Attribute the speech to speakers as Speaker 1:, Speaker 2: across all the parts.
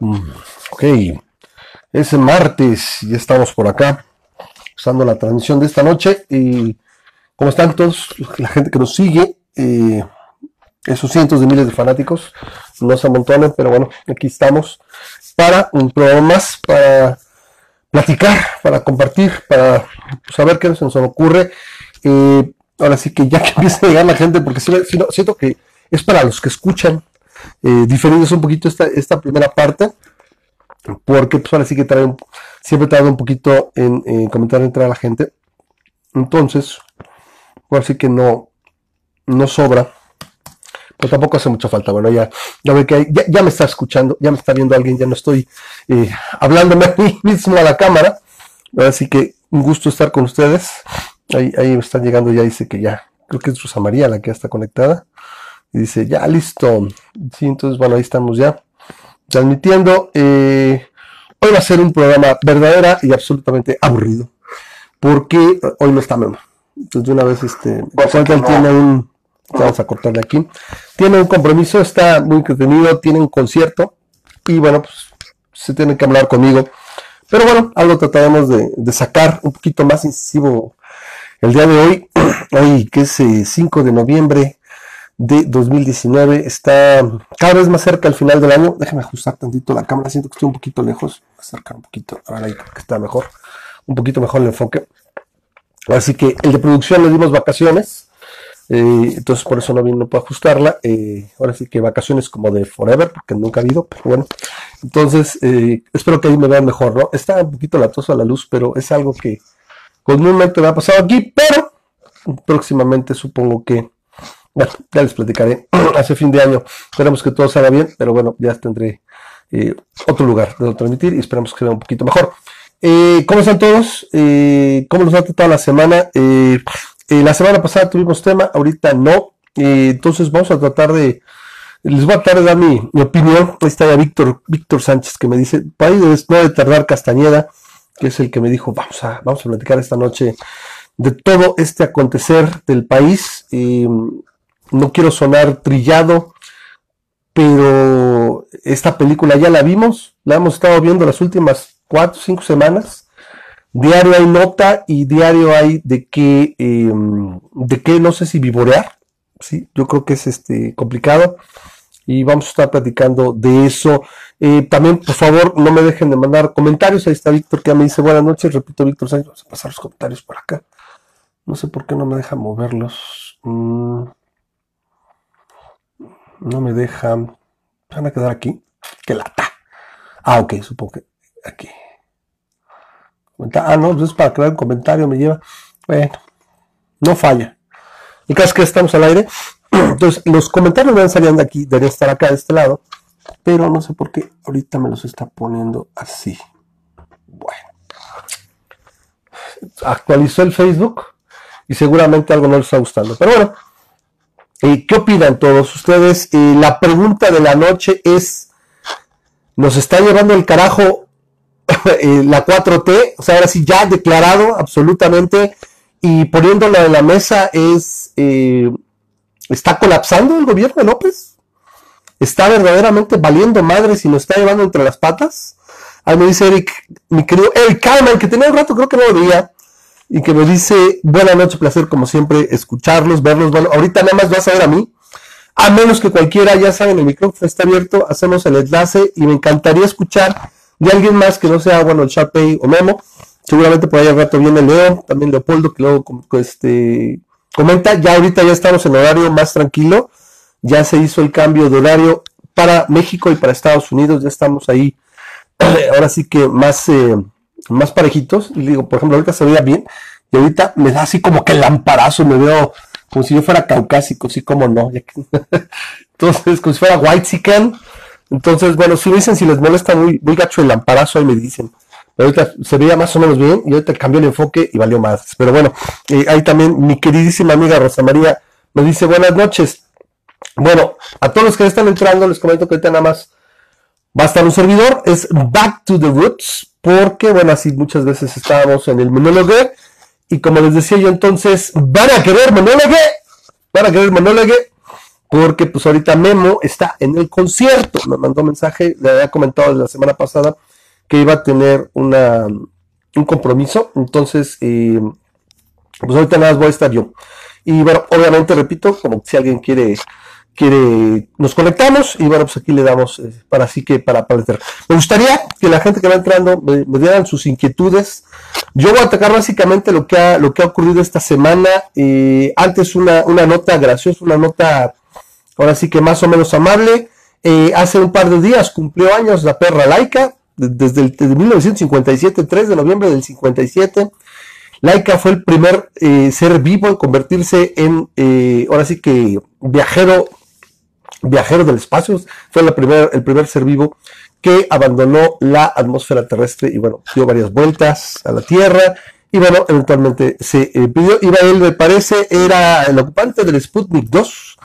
Speaker 1: Ok, es martes, ya estamos por acá, usando la transmisión de esta noche. Y ¿Cómo están todos? La gente que nos sigue, eh, esos cientos de miles de fanáticos, no se amontonan, pero bueno, aquí estamos para un programa más, para platicar, para compartir, para saber qué se nos ocurre. Eh, ahora sí que ya que empieza a llegar la gente, porque siento que es para los que escuchan eh, diferidos un poquito esta, esta primera parte, porque pues ahora sí que trae siempre tarda un poquito en, comentar entre la gente. Entonces, ahora que no, no sobra, pero tampoco hace mucha falta. Bueno, ya, ya ve que ya, me está escuchando, ya me está viendo alguien, ya no estoy eh, hablándome a mí mismo a la cámara. Así que un gusto estar con ustedes. Ahí, ahí me están llegando, ya dice que ya, creo que es Rosa María la que ya está conectada. Y dice, ya listo. Sí, entonces, bueno, ahí estamos ya transmitiendo. Eh, hoy va a ser un programa verdadera y absolutamente aburrido. Porque hoy no está Memo. Entonces, de una vez, este, tiene un. Vamos a cortarle aquí. Tiene un compromiso, está muy entretenido, tiene un concierto. Y bueno, pues se tiene que hablar conmigo. Pero bueno, algo trataremos de, de sacar un poquito más incisivo el día de hoy. Hoy, que es 5 eh, de noviembre de 2019. Está cada vez más cerca al final del año. Déjame ajustar tantito la cámara. Siento que estoy un poquito lejos. Acercar un poquito. Ahora ahí está mejor. Un poquito mejor el enfoque. Así que el de producción le dimos vacaciones. Eh, entonces por eso no, no puedo ajustarla. Eh, ahora sí que vacaciones como de forever, porque nunca ha habido, pero bueno. Entonces, eh, espero que ahí me vean mejor, ¿no? Está un poquito latoso a la luz, pero es algo que comúnmente me ha pasado aquí, pero próximamente supongo que bueno, ya les platicaré hace fin de año. Esperemos que todo salga bien, pero bueno, ya tendré eh, otro lugar de transmitir y esperamos que vea un poquito mejor. Eh, ¿Cómo están todos? Eh, ¿Cómo nos ha tratado la semana? la semana pasada tuvimos tema, ahorita no. entonces vamos a tratar de, les voy a tratar de dar mi, opinión. Ahí está ya Víctor, Víctor Sánchez que me dice, país no de tardar Castañeda, que es el que me dijo, vamos a, vamos a platicar esta noche de todo este acontecer del país no quiero sonar trillado, pero esta película ya la vimos, la hemos estado viendo las últimas cuatro, cinco semanas. Diario hay nota y diario hay de qué, em, de no sé si vivorear, sí, yo creo que es este complicado y vamos a estar platicando de eso. Eh, también, por favor, no me dejen de mandar comentarios. Ahí está Víctor que ya me dice buenas noches. Repito, Víctor Sánchez. Vamos a pasar los comentarios por acá. No sé por qué no me deja moverlos. Mm. No me dejan. Van a quedar aquí. ¡Qué lata! Ah, ok, supongo que aquí. Ah, no, pues es para crear un comentario, me lleva. Bueno, no falla. Y caso es que estamos al aire. Entonces, los comentarios van saliendo aquí, deberían estar acá de este lado. Pero no sé por qué ahorita me los está poniendo así. Bueno. Actualizó el Facebook y seguramente algo no les está gustando. Pero bueno, ¿Qué opinan todos ustedes? la pregunta de la noche es, ¿nos está llevando el carajo eh, la 4T? O sea, ahora sí, ya declarado absolutamente y poniéndola en la mesa es, eh, ¿está colapsando el gobierno de López? ¿Está verdaderamente valiendo madres y nos está llevando entre las patas? Ahí me dice Eric, mi querido Eric Kalman, que tenía un rato, creo que no lo veía y que me dice, buena noche, placer como siempre, escucharlos, verlos. Bueno, ahorita nada más vas a ver a mí, a menos que cualquiera, ya saben, el micrófono está abierto, hacemos el enlace y me encantaría escuchar de alguien más que no sea, bueno, el Sharpay o Memo. Seguramente por ahí al rato viene Leo, también Leopoldo, que luego este, comenta. Ya ahorita ya estamos en horario más tranquilo, ya se hizo el cambio de horario para México y para Estados Unidos, ya estamos ahí, ahora sí que más... Eh, más parejitos. Y digo, por ejemplo, ahorita se veía bien. Y ahorita me da así como que el lamparazo, me veo como si yo fuera caucásico, así como no. Entonces, como si fuera white chicken. Entonces, bueno, si me dicen si les molesta muy, muy gacho el lamparazo, ahí me dicen. Pero ahorita se veía más o menos bien y ahorita cambió el enfoque y valió más. Pero bueno, eh, ahí también mi queridísima amiga Rosa María me dice buenas noches. Bueno, a todos los que están entrando les comento que ahorita nada más va a estar un servidor, es Back to the Roots, porque, bueno, así muchas veces estábamos en el monólogo, y como les decía yo entonces, van a querer monólogo, van a querer monólogo, porque pues ahorita Memo está en el concierto, me mandó mensaje, le había comentado la semana pasada que iba a tener una, un compromiso, entonces, eh, pues ahorita nada más voy a estar yo. Y bueno, obviamente, repito, como si alguien quiere quiere, nos conectamos y bueno, pues aquí le damos eh, para así que para paletar. Me gustaría que la gente que va entrando me, dieran sus inquietudes. Yo voy a atacar básicamente lo que ha, lo que ha ocurrido esta semana. Eh, antes una, una nota graciosa, una nota ahora sí que más o menos amable. Eh, hace un par de días cumplió años la perra laica, desde, el, desde 1957, 3 de noviembre del 57. Laika fue el primer ser vivo en convertirse en, ahora sí que viajero viajero del espacio, fue primer, el primer ser vivo que abandonó la atmósfera terrestre y bueno, dio varias vueltas a la Tierra y bueno, eventualmente se eh, pidió, iba él me parece, era el ocupante del Sputnik 2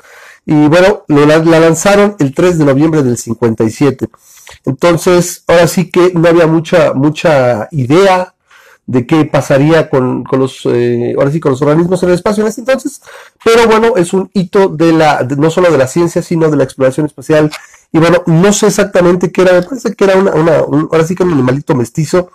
Speaker 1: y bueno, la, lanzaron el 3 de noviembre del 57. Entonces, ahora sí que no había mucha, mucha idea de qué pasaría con, con los, eh, ahora sí, con los organismos en el espacio en ese entonces, pero bueno, es un hito de la, no solo de la ciencia, sino de la exploración espacial, y bueno, no sé exactamente qué era, me parece que era una, una ahora sí que un animalito mestizo,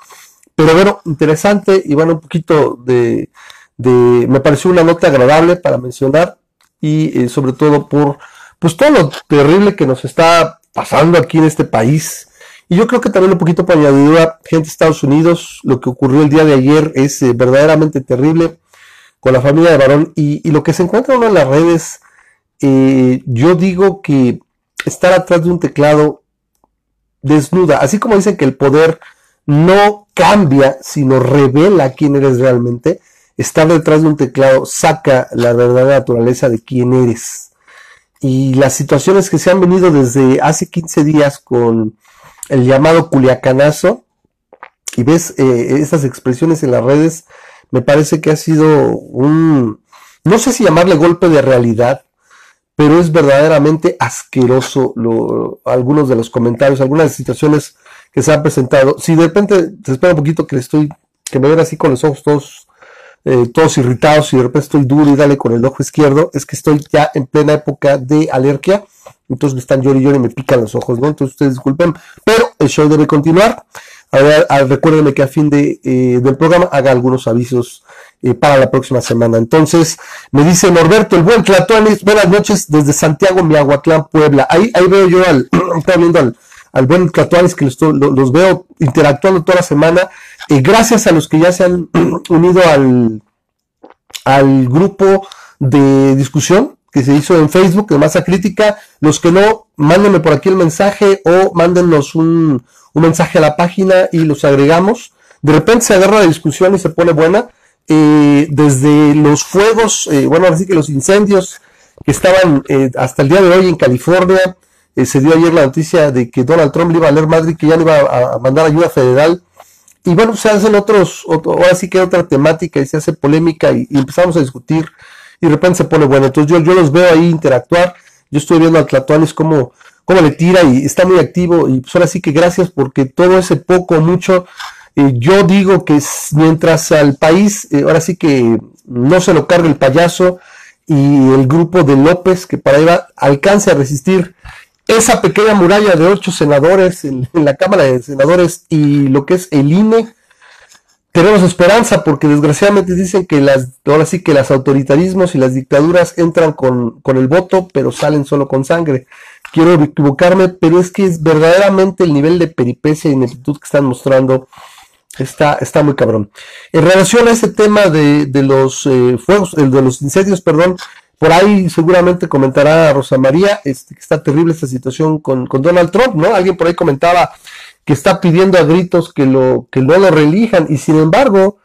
Speaker 1: pero bueno, interesante, y bueno, un poquito de, de me pareció una nota agradable para mencionar, y eh, sobre todo por, pues todo lo terrible que nos está pasando aquí en este país, y yo creo que también un poquito para añadidura, gente de Estados Unidos, lo que ocurrió el día de ayer es eh, verdaderamente terrible con la familia de varón y, lo que se encuentra en las redes, eh, yo digo que estar atrás de un teclado desnuda, así como dicen que el poder no cambia, sino revela quién eres realmente, estar detrás de un teclado saca la verdadera naturaleza de quién eres. Y las situaciones que se han venido desde hace 15 días con el llamado culiacanazo, y ves eh, esas expresiones en las redes, me parece que ha sido un, no sé si llamarle golpe de realidad, pero es verdaderamente asqueroso lo, algunos de los comentarios, algunas situaciones que se han presentado. Si de repente te espera un poquito que estoy, que me ven así con los ojos todos, eh, todos irritados y de repente estoy duro y dale con el ojo izquierdo, es que estoy ya en plena época de alergia entonces me están llorando y me pican los ojos, ¿no? Entonces ustedes disculpen, pero el show debe continuar. Ahora, recuérdenme que a fin de, eh, del programa haga algunos avisos eh, para la próxima semana. Entonces, me dice Norberto, el buen Tlatuanis, buenas noches desde Santiago, Miahuatlán, Puebla. Ahí, ahí veo yo al, está viendo al, al buen Tlatuanis que los, los, veo interactuando toda la semana. Eh, gracias a los que ya se han unido al, al grupo de discusión que se hizo en Facebook de masa crítica. Los que no, mándenme por aquí el mensaje o mándenos un, un mensaje a la página y los agregamos. De repente se agarra la discusión y se pone buena. Eh, desde los fuegos, eh, bueno, así que los incendios que estaban eh, hasta el día de hoy en California, se dio ayer la noticia de que Donald Trump le iba a leer Madrid, que ya le iba a, mandar ayuda federal. Y bueno, se hacen otros, ahora sí que otra temática y se hace polémica y empezamos a discutir y de repente se pone bueno. Entonces yo, yo los veo ahí interactuar. Yo estoy viendo a Tlatuanes cómo, cómo le tira y está muy activo. Y pues ahora sí que gracias porque todo ese poco, mucho, eh, yo digo que mientras al país, eh, ahora sí que no se lo cargue el payaso y el grupo de López, que para va, alcance a resistir esa pequeña muralla de ocho senadores en, en, la Cámara de Senadores y lo que es el INE, tenemos esperanza porque desgraciadamente dicen que las, ahora sí que los autoritarismos y las dictaduras entran con, con el voto, pero salen solo con sangre. Quiero equivocarme, pero es que es verdaderamente el nivel de peripecia y ineptitud que están mostrando está, está muy cabrón. En relación a ese tema de, de los eh, fuegos, de los incendios, perdón, por ahí seguramente comentará Rosa María, este, que está terrible esta situación con, con Donald Trump, ¿no? Alguien por ahí comentaba que está pidiendo a gritos que, lo, que no lo reelijan y sin embargo,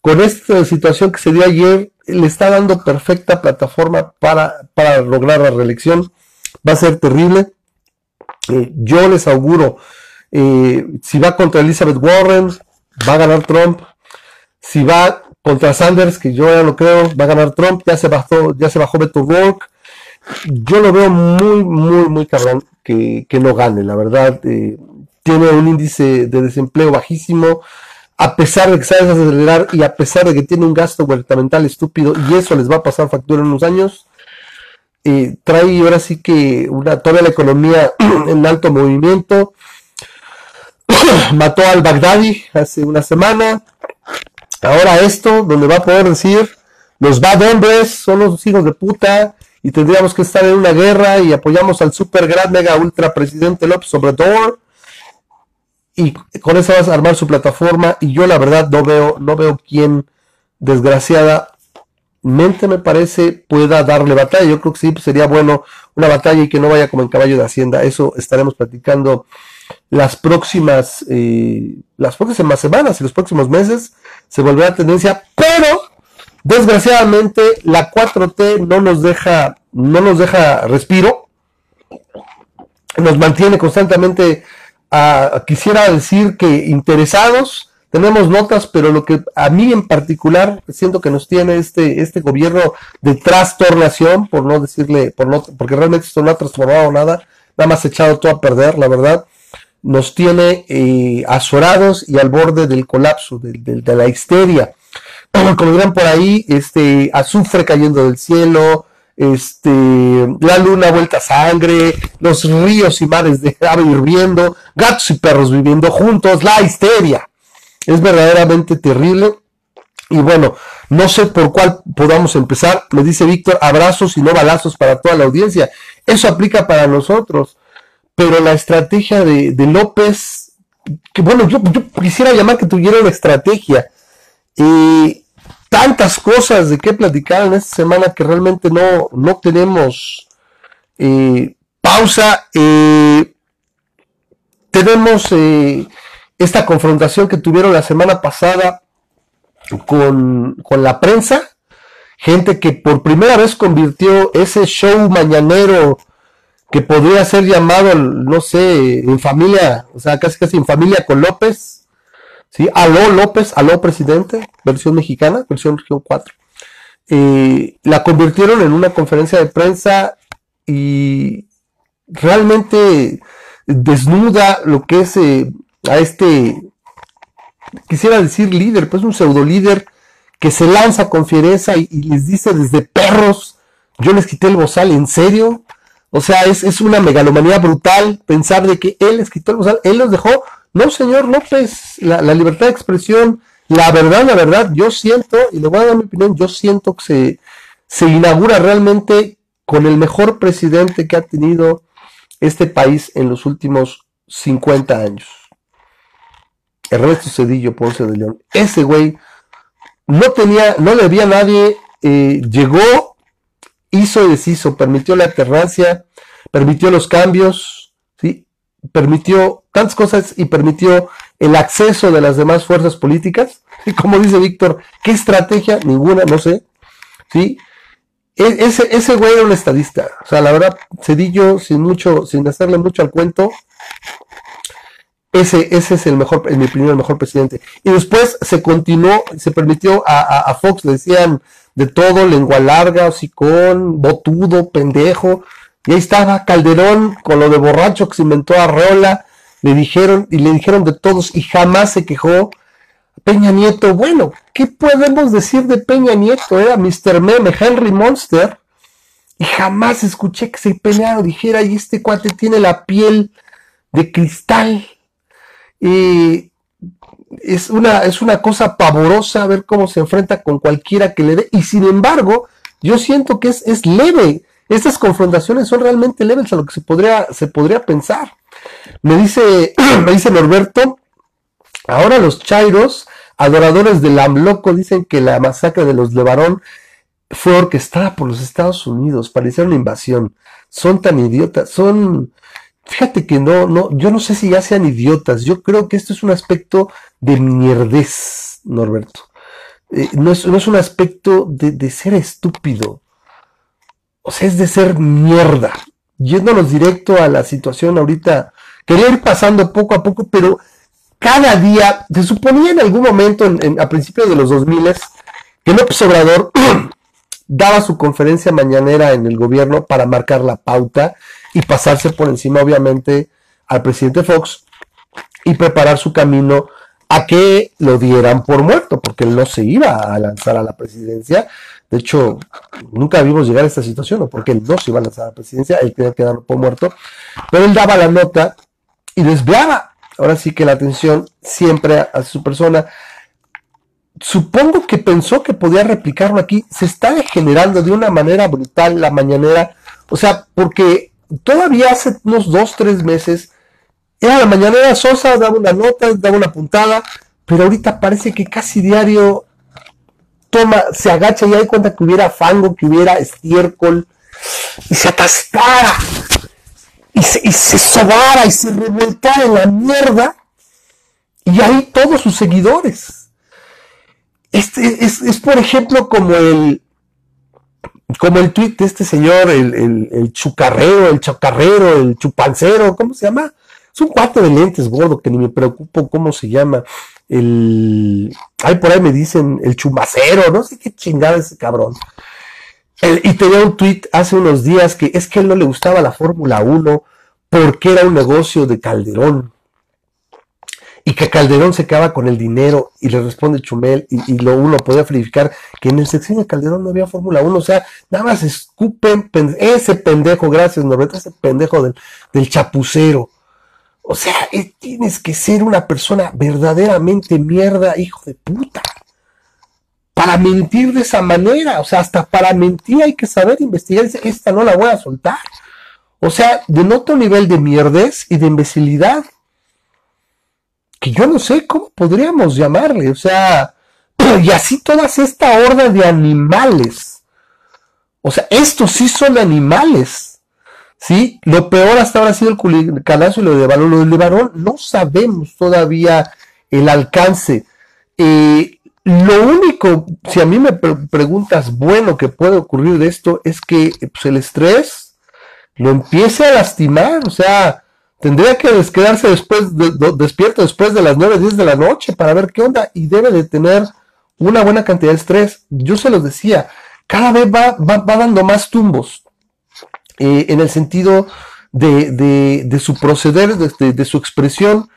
Speaker 1: con esta situación que se dio ayer, le está dando perfecta plataforma para, para lograr la reelección. Va a ser terrible. Eh, yo les auguro, eh, si va contra Elizabeth Warren, va a ganar Trump. Si va contra Sanders, que yo ya lo creo, va a ganar Trump. Ya se bajó, ya se bajó Beto. Yo lo veo muy, muy, muy cabrón que, que no gane, la verdad. Eh, tiene un índice de desempleo bajísimo, a pesar de que sabe acelerar y a pesar de que tiene un gasto gubernamental estúpido, y eso les va a pasar factura en unos años. eh, trae ahora sí que una, toda la economía en alto movimiento. Mató al Baghdadi hace una semana. Ahora esto, donde va a poder decir, los bad hombres son los hijos de puta y tendríamos que estar en una guerra y apoyamos al super gran mega ultra presidente López Obrador y con eso vas a armar su plataforma y yo la verdad no veo no veo quién desgraciada mente me parece pueda darle batalla. Yo creo que sí sería bueno una batalla y que no vaya como en caballo de hacienda. Eso estaremos platicando las próximas eh, las próximas semanas y los próximos meses. Se volverá tendencia, pero desgraciadamente la 4T no nos deja no nos deja respiro. Nos mantiene constantemente quisiera decir que interesados tenemos notas, pero lo que a mí en particular siento que nos tiene este, este gobierno de trastornación, por no decirle, por no, porque realmente esto no ha transformado nada, nada más echado todo a perder, la verdad, nos tiene eh, azorados y al borde del colapso, de, la histeria. Como dirán por ahí, este azufre cayendo del cielo, este, la luna vuelta a sangre, los ríos y mares de ave hirviendo, gatos y perros viviendo juntos, la histeria es verdaderamente terrible. Y bueno, no sé por cuál podamos empezar. Me dice Víctor, abrazos y no balazos para toda la audiencia. Eso aplica para nosotros. Pero la estrategia de, López, que bueno, yo, quisiera llamar que tuviera una estrategia. y tantas cosas de qué platicar en esta semana que realmente no, no tenemos eh, pausa. Eh, tenemos eh, esta confrontación que tuvieron la semana pasada con, la prensa, gente que por primera vez convirtió ese show mañanero que podría ser llamado, no sé, en familia, o sea, casi casi en familia con López, ¿sí? Aló López, aló presidente, versión mexicana, versión región 4. Eh, la convirtieron en una conferencia de prensa y realmente desnuda lo que es eh, a este, quisiera decir líder, pues un pseudo líder que se lanza con fiereza y, les dice desde perros, yo les quité el bozal, ¿en serio? O sea, es, una megalomanía brutal pensar de que él les quitó el bozal, él los dejó. No, señor López, la, libertad de expresión, la verdad, la verdad, yo siento, y le voy a dar mi opinión, yo siento que se, se inaugura realmente con el mejor presidente que ha tenido este país en los últimos 50 años. Ernesto Cedillo Ponce de León. Ese güey no tenía, no le había a nadie, eh, llegó, hizo y deshizo, permitió la alternancia, permitió los cambios, ¿sí? Permitió tantas cosas y permitió el acceso de las demás fuerzas políticas. Y como dice Víctor, ¿qué estrategia? Ninguna, no sé. ¿sí? E, ese, ese güey era un estadista. O sea, la verdad, Cedillo, sin mucho, sin hacerle mucho al cuento, ese, ese es el mejor, en mi opinión, el mejor presidente. Y después se continuó, se permitió a, Fox, le decían de todo, lengua larga, hocicón, botudo, pendejo. Y ahí estaba Calderón con lo de borracho que se inventó a Rola. Le dijeron, y le dijeron de todos, y jamás se quejó. Peña Nieto, bueno, ¿qué podemos decir de Peña Nieto? Era Mr. Meme, Henry Monster. Y jamás escuché que se peleara dijera, y este cuate tiene la piel de cristal. Y es una, es una cosa pavorosa ver cómo se enfrenta con cualquiera que le dé. Y sin embargo, yo siento que es, es leve. Estas confrontaciones son realmente leves a lo que se podría, se podría pensar. Me dice, me dice Norberto, ahora los chairos, adoradores del AMLOCO, dicen que la masacre de los Levarón fue orquestada por los Estados Unidos, parecía una invasión. Son tan idiotas, son, Fíjate que no, no, yo no sé si ya sean idiotas. Yo creo que esto es un aspecto de mierdez, Norberto. Eh, no, es, no, es, un aspecto de, de, ser estúpido. O sea, es de ser mierda. Yéndonos directo a la situación ahorita. Quería ir pasando poco a poco, pero cada día, se suponía en algún momento, en, a principios de los 2000, que López Obrador daba su conferencia mañanera en el gobierno para marcar la pauta y pasarse por encima, obviamente, al presidente Fox y preparar su camino a que lo dieran por muerto, porque él no se iba a lanzar a la presidencia, De hecho, nunca vimos llegar a esta situación, ¿no? porque él no se iba a lanzar a la presidencia, él tenía que darlo por muerto, pero él daba la nota y desviaba, ahora sí que la atención siempre a, su persona. Supongo que pensó que podía replicarlo aquí, se está degenerando de una manera brutal la mañanera, o sea, porque todavía hace unos dos, tres meses, era la mañanera Sosa, daba una nota, daba una puntada, pero ahorita parece que casi diario se agacha y hay cuenta que hubiera fango, que hubiera estiércol, y se atascara, y se, y se sobara, y se revolcara en la mierda, y ahí todos sus seguidores. Este es, es por ejemplo como el como el tweet de este señor, el, el, el chucarrero, el chocarrero, el chupancero, ¿cómo se llama? Es un cuate de lentes gordo que ni me preocupo cómo se llama el, ay, por ahí me dicen el chumacero, no sé qué chingada ese cabrón. y tenía un tweet hace unos días que es que él no le gustaba la Fórmula 1 porque era un negocio de Calderón. Y que Calderón se quedaba con el dinero y le responde Chumel y, lo uno podía verificar que en el sexenio de Calderón no había Fórmula 1. O sea, nada más escupen ese pendejo, gracias Norberto, ese pendejo del chapucero o sea, tienes que ser una persona verdaderamente mierda, hijo de puta. Para mentir de esa manera. O sea, hasta para mentir hay que saber investigar. Esta no la voy a soltar. O sea, denota un nivel de mierdez y de imbecilidad. Que yo no sé cómo podríamos llamarle. O sea, y así todas esta horda de animales. O sea, estos sí son animales ¿sí? Lo peor hasta ahora ha sido el culicanazo y lo de Balón. Lo de Levarón no sabemos todavía el alcance. Eh, lo único, si a mí me preguntas, bueno, que puede ocurrir de esto, es que pues, el estrés lo empiece a lastimar, o sea, tendría que quedarse después, de, despierto después de las 9, 10 de la noche para ver qué onda y debe de tener una buena cantidad de estrés. Yo se los decía, cada vez va dando más tumbos, eh, en el sentido de, su proceder, de, su expresión,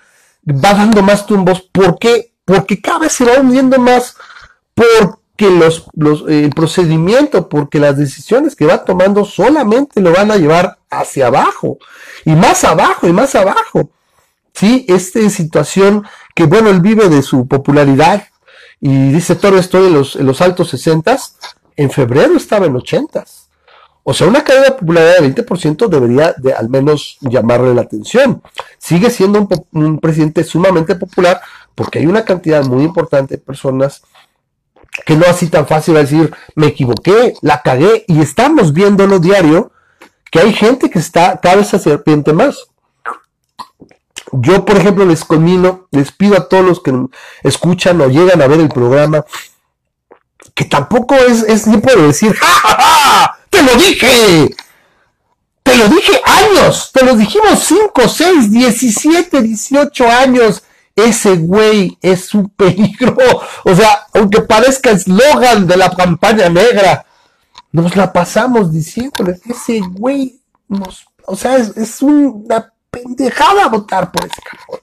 Speaker 1: va dando más tumbos. ¿Por qué? Porque cada vez se va hundiendo más, porque los, el procedimiento, porque las decisiones que va tomando solamente lo van a llevar hacia abajo, y más abajo, y más abajo. Sí, esta situación que, bueno, él vive de su popularidad, y dice, todo estoy en los, en los altos 60 en febrero estaba en 80 o sea, una caída de popularidad de 20% debería de al menos llamarle la atención. Sigue siendo un, presidente sumamente popular porque hay una cantidad muy importante de personas que no así tan fácil a decir, me equivoqué, la cagué, y estamos viéndolo diario, que hay gente que está cada vez se serpiente más. Yo, por ejemplo, les comino, les pido a todos los que escuchan o llegan a ver el programa, que tampoco es, es tiempo de decir, ¡Ja, ja, ja! Te lo dije. Te lo dije años. Te lo dijimos 5, 6, 17, 18 años. Ese güey es un peligro. O sea, aunque parezca eslogan de la campaña negra, nos la pasamos diciéndole, ese güey nos, o sea, es, una pendejada votar por ese cabrón.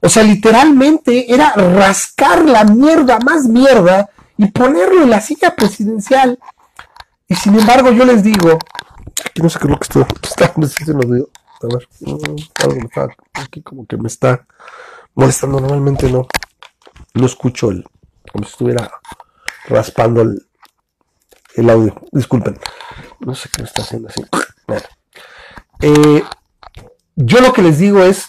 Speaker 1: O sea, literalmente era rascar la mierda más mierda y ponerlo en la silla presidencial. Y sin embargo, yo les digo, aquí no sé qué es lo que está, no sé si nos digo, a ver, mm, algo me está, aquí como que me está molestando, normalmente no, no escucho el, como si estuviera raspando el, el audio, disculpen, no sé qué me está haciendo así. Eh, yo lo que les digo es,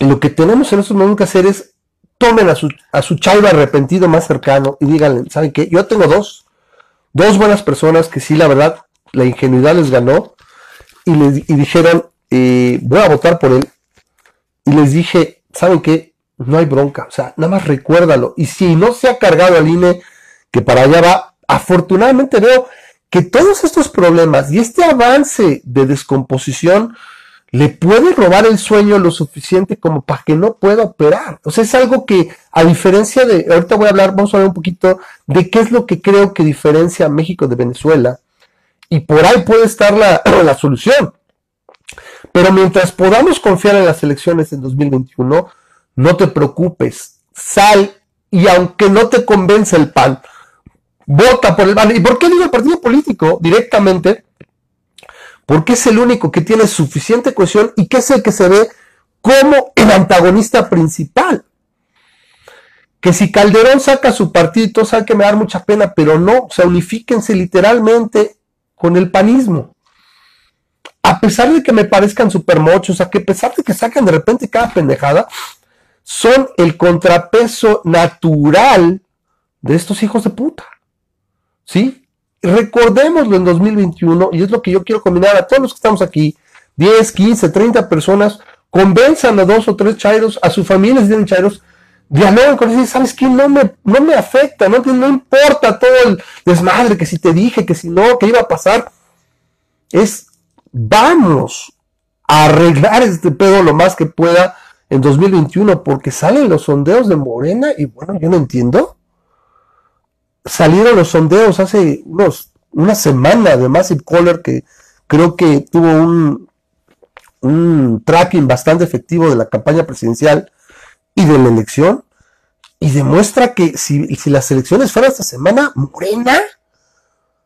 Speaker 1: lo que tenemos en estos momentos que hacer es, tomen a su, a su arrepentido más cercano y díganle, ¿saben qué? Yo tengo dos, dos buenas personas que sí, la verdad, la ingenuidad les ganó y, les, dijeron, eh, voy a votar por él. Y les dije, ¿saben qué? No hay bronca, o sea, nada más recuérdalo. Y si no se ha cargado al INE, que para allá va, afortunadamente veo que todos estos problemas y este avance de descomposición le puede robar el sueño lo suficiente como para que no pueda operar. O sea, es algo que, a diferencia de, ahorita voy a hablar, vamos a hablar un poquito de qué es lo que creo que diferencia a México de Venezuela. Y por ahí puede estar la, la solución. Pero mientras podamos confiar en las elecciones en 2021, no te preocupes, sal y aunque no te convenza el PAN, vota por el PAN. ¿Y por qué digo el partido político directamente? Porque es el único que tiene suficiente cohesión y que es el que se ve como el antagonista principal. Que si Calderón saca su partido, sabe que me da mucha pena, pero no, o sea, unifíquense literalmente con el panismo. A pesar de que me parezcan super mochos, a que a pesar de que sacan de repente cada pendejada, son el contrapeso natural de estos hijos de puta. ¿Sí? Recordémoslo en 2021, y es lo que yo quiero combinar a todos los que estamos aquí, 10, 15, 30 personas, convenzan a dos o tres chairos, a sus familias tienen chairos, dialoguen con ellos, ¿sabes qué? No me, no me afecta, no, no importa todo el desmadre, que si te dije, que si no, que iba a pasar. Es, vamos a arreglar este pedo lo más que pueda en 2021, porque salen los sondeos de Morena y bueno, yo no entiendo. Salieron los sondeos hace unos, una semana de Massive Caller que creo que tuvo un, un tracking bastante efectivo de la campaña presidencial y de la elección y demuestra que si, si las elecciones fueran esta semana, Morena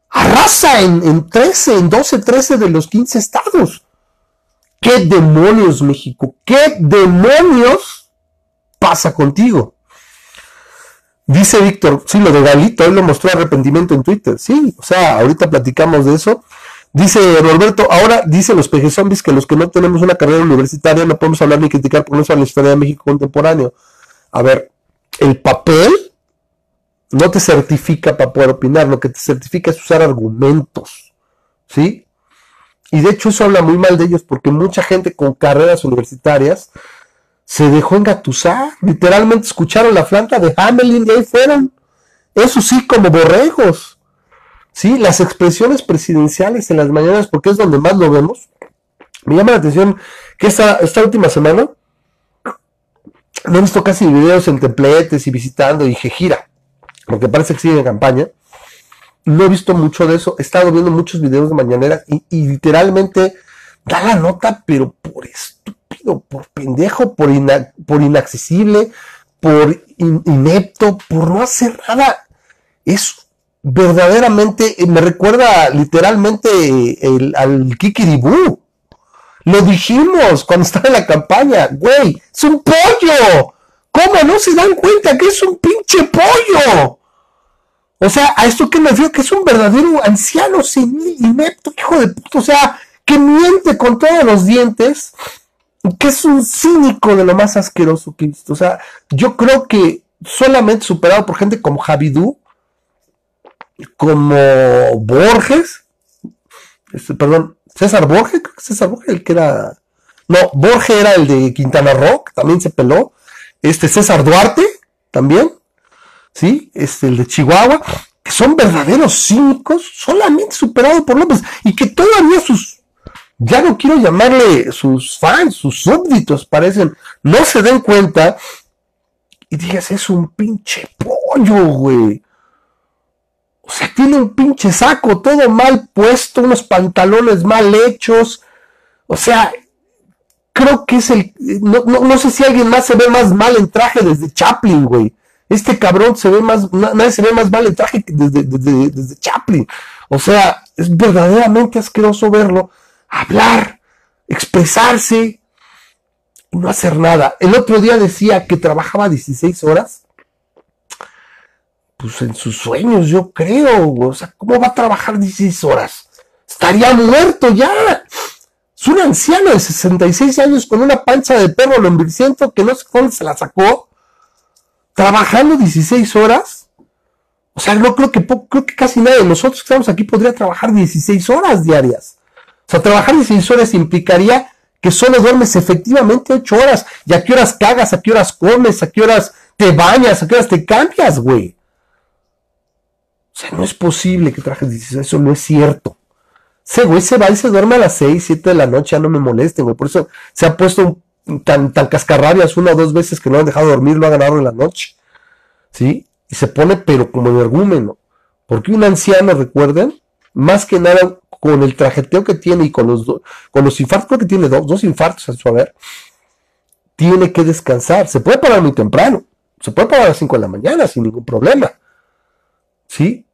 Speaker 1: arrasa en, en 13, en 12, 13 de los 15 estados. ¿Qué demonios, México? ¿Qué demonios pasa contigo? Dice Víctor, sí, lo de Galito, él lo mostró arrepentimiento en Twitter. Sí, o sea, ahorita platicamos de eso. Dice Roberto, ahora dicen los peje zombies que los que no tenemos una carrera universitaria no podemos hablar ni criticar por eso a la historia de México contemporáneo. A ver, el papel no te certifica para poder opinar, lo que te certifica es usar argumentos. ¿Sí? Y de hecho eso habla muy mal de ellos porque mucha gente con carreras universitarias se dejó engatusar. Literalmente escucharon la flanta de Hamelin y ahí fueron. Eso sí, como borregos. Sí, las expresiones presidenciales en las mañanas, porque es donde más lo vemos. Me llama la atención que esta, esta última semana no he visto casi videos en templetes y visitando y que gira, porque parece que sigue en campaña no he visto mucho de eso. He estado viendo muchos videos de mañanera y, literalmente da la nota, pero por por pendejo, por, por inaccesible, por inepto, por no hacer nada. Es verdaderamente, eh, me recuerda literalmente el, al Kikiribú. Lo dijimos cuando estaba en la campaña, güey, es un pollo. ¿Cómo no se dan cuenta que es un pinche pollo? O sea, a esto que me refiero que es un verdadero anciano senil, inepto, hijo de puta, o sea, que miente con todos los dientes, que es un cínico de lo más asqueroso que he visto. O sea, yo creo que solamente superado por gente como Javidú, como Borges, este, perdón, César Borges, creo que César Borges, el que era, no, Borges era el de Quintana Roo, también se peló, este César Duarte, también, ¿sí? Este, el de Chihuahua, que son verdaderos cínicos, solamente superados por López, y que todavía sus, ya no quiero llamarle sus fans, sus súbditos, parecen, no se den cuenta, y digas, es un pinche pollo, güey. O sea, tiene un pinche saco todo mal puesto, unos pantalones mal hechos. O sea, creo que es el. No, no, no, sé si alguien más se ve más mal en traje desde Chaplin, güey. Este cabrón se ve más, nadie se ve más mal en traje que desde, desde, Chaplin. O sea, es verdaderamente asqueroso verlo hablar, expresarse y no hacer nada. El otro día decía que trabajaba 16 horas. Pues en sus sueños, yo creo. O sea, ¿cómo va a trabajar 16 horas? Estaría muerto ya. Es un anciano de 66 años con una pancha de perro lombriciento que no sé cómo se la sacó trabajando 16 horas. O sea, no creo que, creo que casi nadie de nosotros que estamos aquí podría trabajar 16 horas diarias. O sea, trabajar 16 horas implicaría que solo duermes efectivamente 8 horas. ¿Y a qué horas cagas? ¿A qué horas comes? ¿A qué horas te bañas? ¿A qué horas te cambias, güey? O sea, no es posible que trabajes 16 Eso no es cierto. Ese güey se va y se duerme a las 6, 7 de la noche. Ya no me moleste, güey. Por eso se ha puesto tan, tan cascarrabias una o dos veces que no han dejado dormir, lo ha ganado en la noche. ¿Sí? Y se pone pero como energúmeno. Porque un anciano, recuerden, más que nada con el trajeteo que tiene y con los, con los infartos, creo que tiene dos, dos infartos a su haber, tiene que descansar. Se puede parar muy temprano. Se puede parar a las 5 de la mañana sin ningún problema. ¿Sí?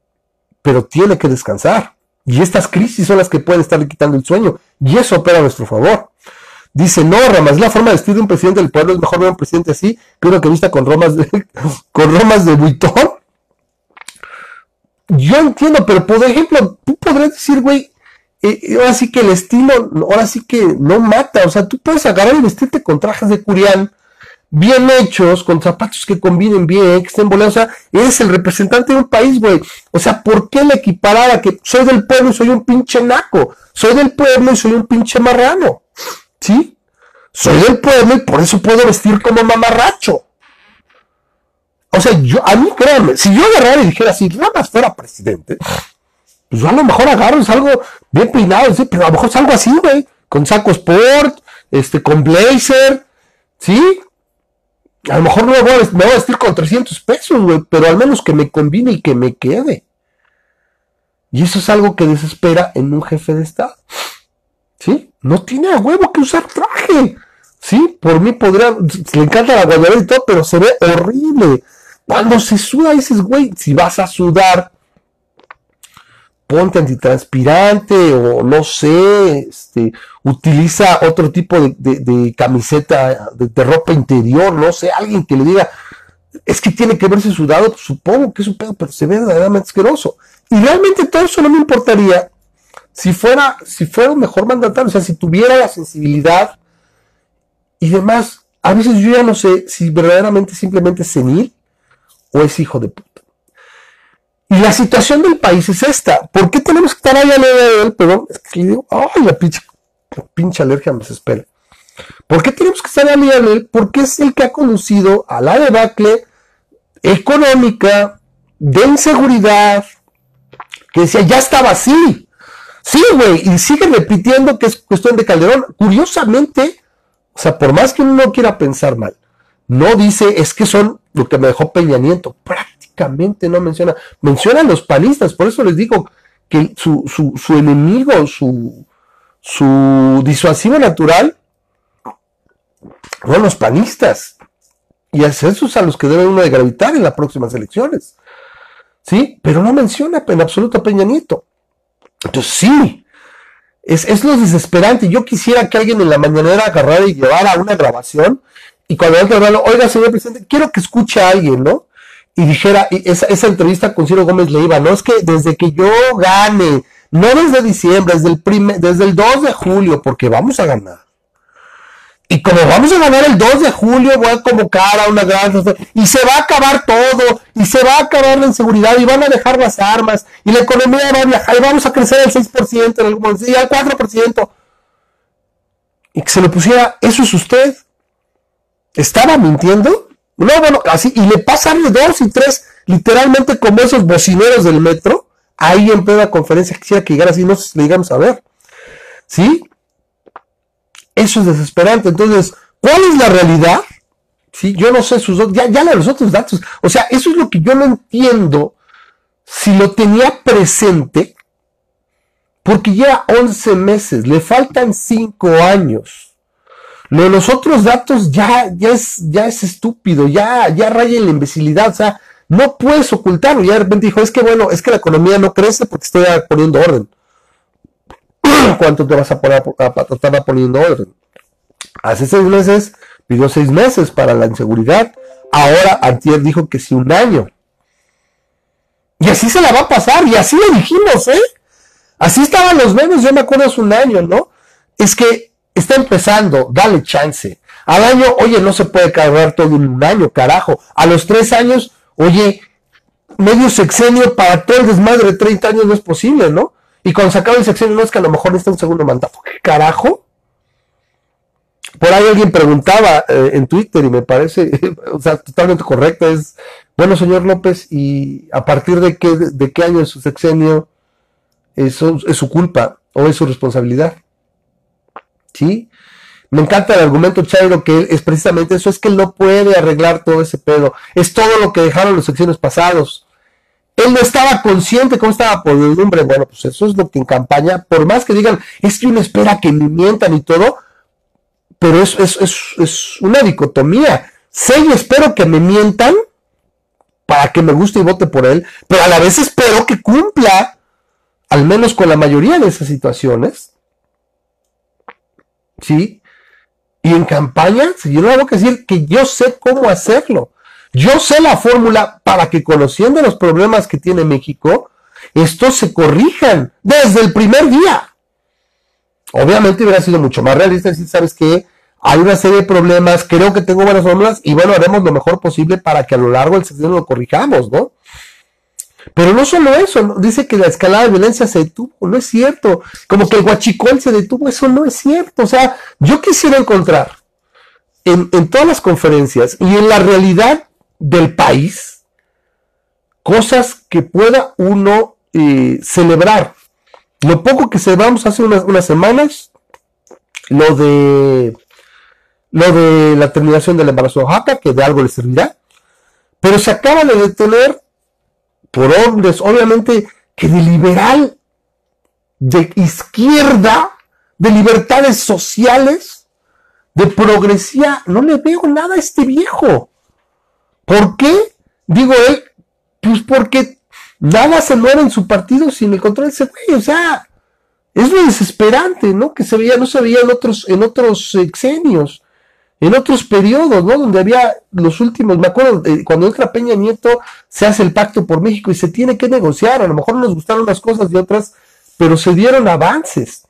Speaker 1: pero tiene que descansar. Y estas crisis son las que pueden estarle quitando el sueño. Y eso opera a nuestro favor. Dice, no, Ramas, la forma de vestir de un presidente del pueblo. Es mejor ver un presidente así que uno que vista con romas de, con romas de buitón. Yo entiendo, pero por ejemplo, tú podrías decir, güey, eh, ahora sí que el estilo, ahora sí que no mata. O sea, tú puedes agarrar y vestirte con trajes de curián bien hechos, con zapatos que combinen bien, que estén boleados. O sea, eres el representante de un país, güey. O sea, ¿por qué le equiparar a que soy del pueblo y soy un pinche naco? Soy del pueblo y soy un pinche marrano. ¿Sí? Soy del pueblo y por eso puedo vestir como mamarracho. O sea, yo, a mí créanme, si yo agarrara y dijera, si Ramas fuera presidente, pues a lo mejor agarro y salgo bien peinado, ¿sí? pero a lo mejor salgo así, güey, con saco sport, este, con blazer, ¿sí? A lo mejor no me voy a, vestir con 300 pesos, güey, pero al menos que me combine y que me quede. Y eso es algo que desespera en un jefe de Estado. ¿Sí? No tiene a huevo que usar traje. ¿Sí? Por mí podría, le encanta la guayabera y todo, pero se ve horrible. Cuando se suda, dices, güey, si vas a sudar, ponte antitranspirante o no sé, este, utiliza otro tipo de, camiseta, de, ropa interior, no sé, alguien que le diga, es que tiene que verse sudado, pues supongo que es un pedo, pero se ve verdaderamente asqueroso. Y realmente todo eso no me importaría si fuera, si fuera un mejor mandatario, o sea, si tuviera la sensibilidad y demás. A veces yo ya no sé si verdaderamente simplemente es senil o es hijo de puta. Y la situación del país es esta. ¿Por qué tenemos que estar ahí a de él? Perdón, es que le digo, ay, la pinche, alergia me desespera. ¿Por qué tenemos que estar a él? Porque es el que ha conducido a la debacle económica, de inseguridad, que decía, ya estaba así. Sí, güey, y sigue repitiendo que es cuestión de Calderón. Curiosamente, o sea, por más que uno no quiera pensar mal, no dice, es que son lo que me dejó Peña Nieto no menciona, menciona los panistas, por eso les digo que su, su, enemigo, su, su disuasivo natural, son los panistas. Y es esos a los que debe uno de gravitar en las próximas elecciones. ¿Sí? Pero no menciona en absoluto a Peña Nieto. Entonces sí, es, es lo desesperante. Yo quisiera que alguien en la mañanera agarrara y llevara una grabación y cuando él oiga, señor presidente, quiero que escuche a alguien, ¿no? y dijera, esa, esa entrevista con Ciro Gómez le iba, no es que desde que yo gane, no desde diciembre, desde el, primer, desde el 2 de julio, porque vamos a ganar. Y como vamos a ganar el 2 de julio, voy a convocar a una gran... Y se va a acabar todo, y se va a acabar la inseguridad, y van a dejar las armas, y la economía va a viajar, y vamos a crecer al 6%, en algún y al 4%. Y que se lo pusiera, ¿eso es usted? ¿Estaba mintiendo? No, bueno, así, y le pasan dos y tres, literalmente como esos bocineros del metro, ahí en plena conferencia, quisiera que llegara así, no sé si le digamos a ver. ¿Sí? Eso es desesperante. Entonces, ¿cuál es la realidad? Sí, yo no sé sus ya, ya los otros datos. O sea, eso es lo que yo no entiendo si lo tenía presente, porque ya 11 meses, le faltan 5 años. De los otros datos ya, ya, es, ya es estúpido, ya, ya raya en la imbecilidad, o sea, no puedes ocultarlo. Ya de repente dijo, es que bueno, es que la economía no crece porque estoy poniendo orden. ¿Cuánto te vas a poner a, estar poniendo orden? Hace seis meses pidió seis meses para la inseguridad. Ahora Antier dijo que sí un año. Y así se la va a pasar, y así lo dijimos, ¿eh? Así estaban los memes, yo me acuerdo hace un año, ¿no? Es que Está empezando, dale chance. Al año, oye, no se puede cargar todo en un año, carajo. A los tres años, oye, medio sexenio para todo el desmadre de 30 años no es posible, ¿no? Y cuando se acaba el sexenio, no es que a lo mejor está un segundo mandato. ¿Qué carajo? Por ahí alguien preguntaba eh, en Twitter y me parece, o sea, totalmente correcto, es, bueno, señor López, ¿y a partir de qué, de qué año es su sexenio es su culpa o es su responsabilidad? ¿Sí? Me encanta el argumento Chairo que es precisamente eso, es que él no puede arreglar todo ese pedo. Es todo lo que dejaron los secciones pasados. Él no estaba consciente cómo estaba por el nombre. Bueno, pues eso es lo que en campaña, por más que digan, es que uno espera que me mientan y todo, pero es, es, es, es una dicotomía. Sé y espero que me mientan para que me guste y vote por él, pero a la vez espero que cumpla, al menos con la mayoría de esas situaciones. ¿Sí? Y en campaña, si yo no tengo que decir que yo sé cómo hacerlo. Yo sé la fórmula para que conociendo los problemas que tiene México, estos se corrijan desde el primer día. Obviamente hubiera sido mucho más realista decir, ¿sabes qué? Hay una serie de problemas, creo que tengo buenas fórmulas y bueno, haremos lo mejor posible para que a lo largo del sexenio lo corrijamos, ¿no? Pero no solo eso, dice que la escalada de violencia se detuvo, no es cierto. Como que el guachicol se detuvo, eso no es cierto. O sea, yo quisiera encontrar en, en todas las conferencias y en la realidad del país cosas que pueda uno eh, celebrar. Lo poco que celebramos hace unas, unas semanas, lo de lo de la terminación del embarazo de Oaxaca, que de algo le servirá, pero se acaba de detener por hombres, obviamente, que de liberal, de izquierda, de libertades sociales, de progresía, no le veo nada a este viejo. ¿Por qué? Digo él, pues porque nada se muere en su partido sin el control de ese güey, o sea, es lo desesperante, ¿no? Que se veía, no se veía en otros, en otros sexenios en otros periodos, ¿no? Donde había los últimos, me acuerdo, cuando entra Peña Nieto, se hace el pacto por México y se tiene que negociar, a lo mejor nos gustaron unas cosas y otras, pero se dieron avances.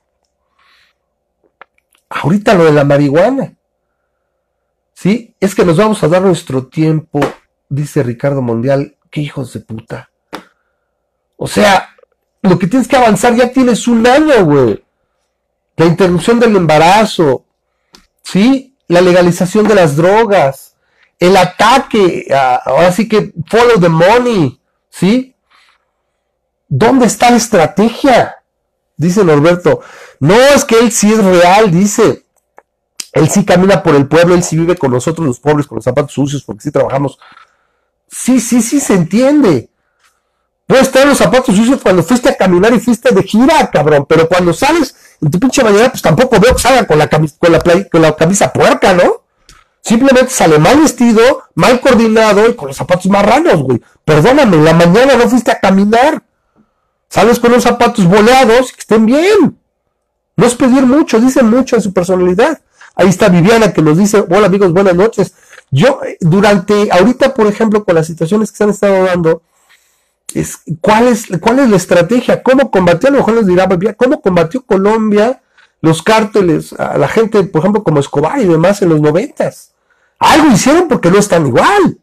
Speaker 1: Ahorita lo de la marihuana, ¿sí? Es que nos vamos a dar nuestro tiempo, dice Ricardo Mundial, qué hijos de puta. O sea, lo que tienes que avanzar ya tienes un año, güey. La interrupción del embarazo, ¿sí? La legalización de las drogas, el ataque, ahora sí que follow the money, ¿sí? ¿Dónde está la estrategia? Dice Norberto. No, es que él sí es real, dice. Él sí camina por el pueblo, él sí vive con nosotros los pobres, con los zapatos sucios, porque sí trabajamos. Sí, sí, sí se entiende. Puedes tener los zapatos sucios cuando fuiste a caminar y fuiste de gira, cabrón, pero cuando sales en tu pinche mañana, pues tampoco veo que salga con la, camisa, con, la con la camisa puerca, ¿no? Simplemente sale mal vestido, mal coordinado y con los zapatos marranos, güey. Perdóname, en la mañana no fuiste a caminar. Sales con los zapatos boleados y que estén bien. No es pedir mucho, dicen mucho de su personalidad. Ahí está Viviana que nos dice, hola amigos, buenas noches. Yo, eh, durante, ahorita, por ejemplo, con las situaciones que se han estado dando, ¿cuál, es, ¿cuál es la estrategia? ¿Cómo combatió? A lo mejor les dirá, ¿cómo combatió Colombia los cárteles, a la gente, por ejemplo, como Escobar y demás en los noventas? Algo hicieron porque no están igual.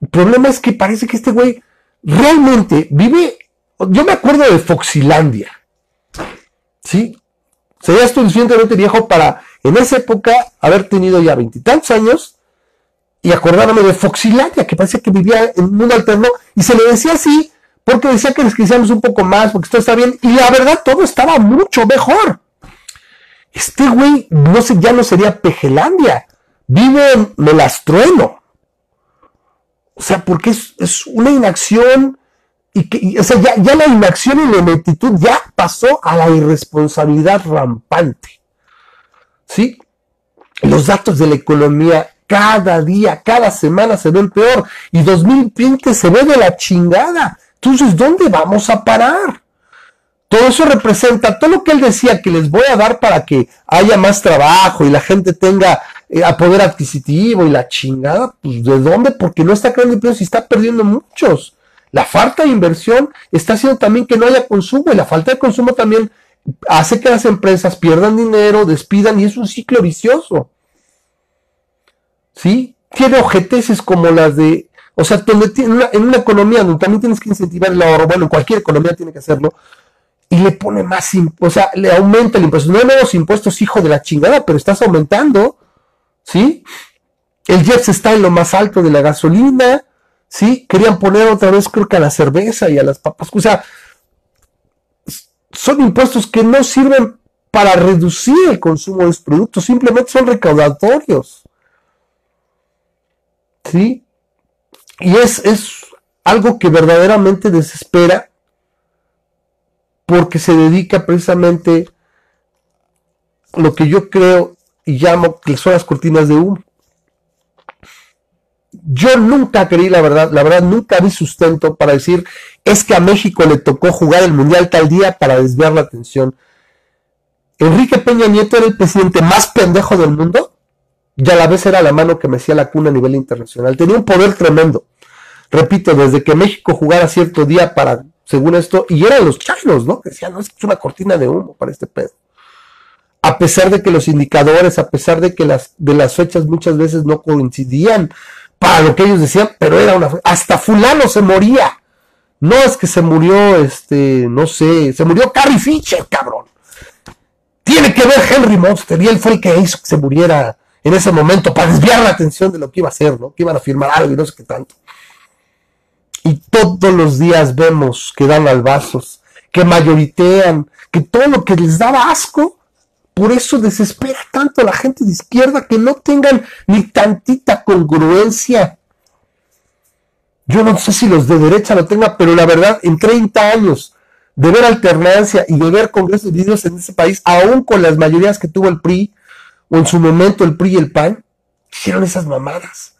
Speaker 1: El problema es que parece que este güey realmente vive. Yo me acuerdo de Foxilandia. ¿Sí? Sería suficientemente viejo para en esa época haber tenido ya veintitantos años y acordarme de Foxilandia, que parecía que vivía en un mundo alterno, y se le decía así, porque decía que les quisiéramos un poco más, porque todo está bien, y la verdad todo estaba mucho mejor. Este güey, no sé, ya no sería Pejelandia, vive en Melastrueno. O sea, porque es, una inacción, y que, o sea, ya, ya la inacción y la ineptitud ya pasó a la irresponsabilidad rampante. ¿Sí? Los datos de la economía cada día, cada semana se ven peor y 2020 se ve de la chingada. Entonces, ¿dónde vamos a parar? Todo eso representa todo lo que él decía que les voy a dar para que haya más trabajo y la gente tenga eh, a poder adquisitivo y la chingada. Pues, ¿de dónde? Porque no está creando empleos y está perdiendo muchos. La falta de inversión está haciendo también que no haya consumo y la falta de consumo también hace que las empresas pierdan dinero, despidan y es un ciclo vicioso. ¿Sí? Tiene objeteces como las de, o sea, donde en una economía donde también tienes que incentivar el ahorro, bueno, cualquier economía tiene que hacerlo, y le pone más, o sea, le aumenta el impuesto. No hay nuevos impuestos, hijo de la chingada, pero estás aumentando, ¿sí? El jet está en lo más alto de la gasolina, ¿sí? Querían poner otra vez, creo que a la cerveza y a las papas, o sea, son impuestos que no sirven para reducir el consumo de los productos, simplemente son recaudatorios. ¿Sí? Y es, es algo que verdaderamente desespera porque se dedica precisamente lo que yo creo y llamo que son las cortinas de humo. yo nunca creí la verdad, la verdad nunca vi sustento para decir es que a México le tocó jugar el Mundial tal día para desviar la atención. Enrique Peña Nieto era el presidente más pendejo del mundo y a la vez era la mano que me la cuna a nivel internacional. Tenía un poder tremendo. Repito, desde que México jugara cierto día para, según esto, y eran los chinos, ¿no? Que decían, no, es una cortina de humo para este pedo. A pesar de que los indicadores, a pesar de que las, de las fechas muchas veces no coincidían para lo que ellos decían, pero era una, hasta fulano se moría. No es que se murió, este, no sé, se murió Carrie Fisher, cabrón. Tiene que ver Henry Monster y él fue el que hizo que se muriera en ese momento para desviar la atención de lo que iba a hacer, ¿no? Que iban a firmar algo y no sé qué tanto. Y todos los días vemos que dan albazos, que mayoritean, que todo lo que les daba asco, por eso desespera tanto a la gente de izquierda que no tengan ni tantita congruencia. Yo no sé si los de derecha lo tengan, pero la verdad, en 30 años de ver alternancia y de ver congresos divididos en ese país, aún con las mayorías que tuvo el PRI, o en su momento el PRI y el PAN, hicieron esas mamadas.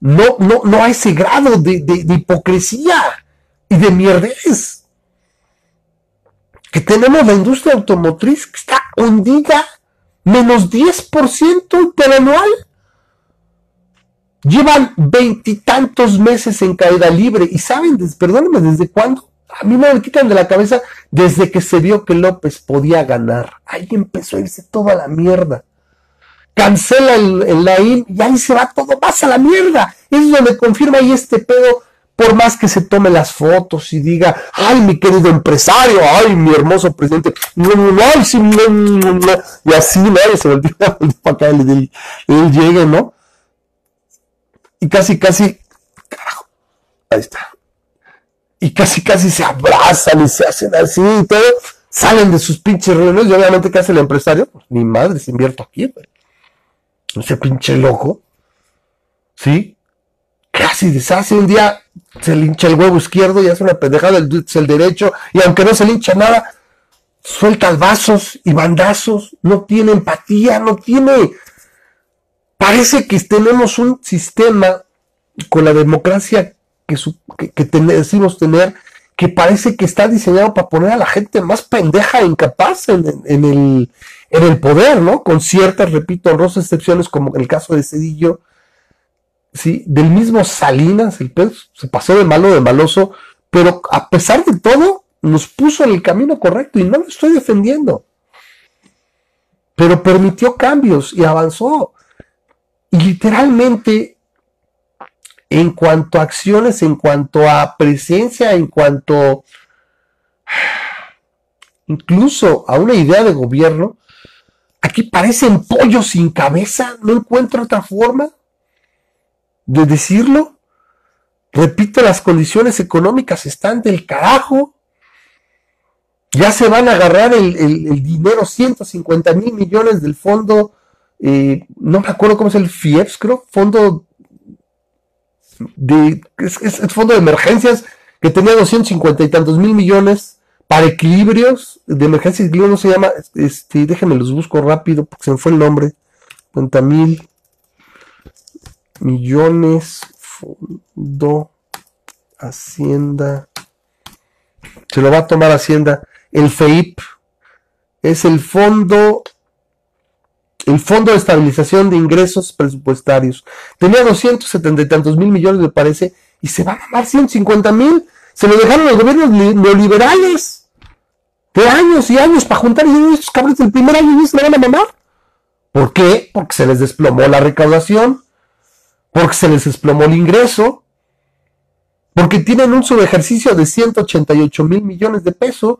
Speaker 1: No, no, no a ese grado de, hipocresía y de mierdez. Que tenemos la industria automotriz que está hundida menos 10% interanual. Llevan veintitantos meses en caída libre. Y saben, perdónenme, ¿desde cuándo? A mí me quitan de la cabeza desde que se vio que López podía ganar. Ahí empezó a irse toda la mierda. Cancela el, el y ahí se va todo más a la mierda. Es donde confirma ahí este pedo, por más que se tome las fotos y diga, ay, mi querido empresario, ay, mi hermoso presidente, y así. Y se volvió para acá, él, él llegue, ¿no? Y casi, casi, carajo, ahí está y casi casi se abrazan y se hacen así y todo, salen de sus pinches reuniones y obviamente ¿qué hace el empresario? Pues mi madre se invierto aquí, güey. Ese pinche loco, ¿sí? Casi deshace un día, se le hincha el huevo izquierdo y hace una pendejada el, el derecho y aunque no se le hincha nada, suelta vasos y bandazos, no tiene empatía, no tiene... Parece que tenemos un sistema con la democracia que, que, decimos tener, que parece que está diseñado para poner a la gente más pendeja e incapaz en, el, en el poder, ¿no? Con ciertas, repito, honrosas excepciones, como el caso de Cedillo, ¿sí? Del mismo Salinas, el pez se pasó de malo, de maloso, pero a pesar de todo, nos puso en el camino correcto y no lo estoy defendiendo. Pero permitió cambios y avanzó. Y literalmente en cuanto a acciones, en cuanto a presencia, en cuanto incluso a una idea de gobierno, aquí parecen pollos sin cabeza, no encuentro otra forma de decirlo. Repito, las condiciones económicas están del carajo. Ya se van a agarrar el, dinero, 150 mil millones del fondo, eh, no me acuerdo cómo es el FIEPS, creo, Fondo de, es, es, fondo de emergencias que tenía 250 y tantos mil millones para equilibrios de emergencia no se llama, este, déjenme los busco rápido porque se me fue el nombre, 50 mil millones, fondo, Hacienda, se lo va a tomar Hacienda, el FEIP, es el fondo el Fondo de Estabilización de Ingresos Presupuestarios. Tenía 270 y tantos mil millones, me parece, y se va a mamar 150 mil. Se lo dejaron los gobiernos neoliberales. De años y años para juntar y estos cabrones del primer año y se van a mamar. ¿Por qué? Porque se les desplomó la recaudación, porque se les desplomó el ingreso, porque tienen un subejercicio de 188 mil millones de pesos,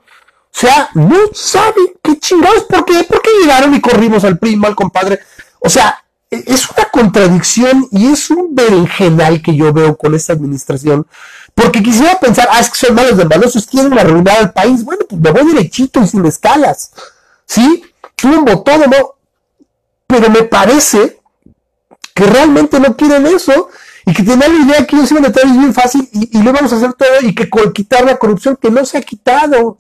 Speaker 1: sea, no saben qué chingados, ¿por qué? ¿Por qué llegaron y corrimos al primo, al compadre? O sea, e, es una contradicción y es un berenjenal que yo veo con esta administración. Porque quisiera pensar, ah, es que son malos de malosos, quieren arruinar al país. Bueno, pues me voy derechito y sin escalas. ¿Sí? Tumbo todo, ¿no? Pero me parece que realmente no quieren eso y que tienen la idea que ellos iban a traer bien fácil y, y lo vamos a hacer todo y que quitar la corrupción que no se ha quitado.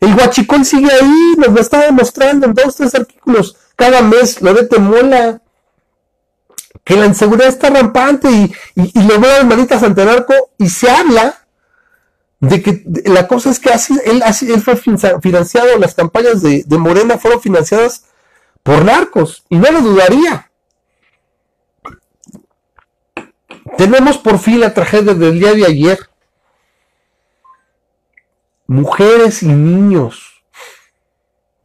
Speaker 1: El guachicón sigue ahí, nos lo está demostrando en dos, tres artículos cada mes, lo de Mola. que la inseguridad está rampante y, y, lo veo en manitas ante y se habla de que la cosa es que así, él, así, él fue financiado, las campañas de, de Morena fueron financiadas por narcos, y no lo dudaría. Tenemos por fin la tragedia del día de ayer. Mujeres y niños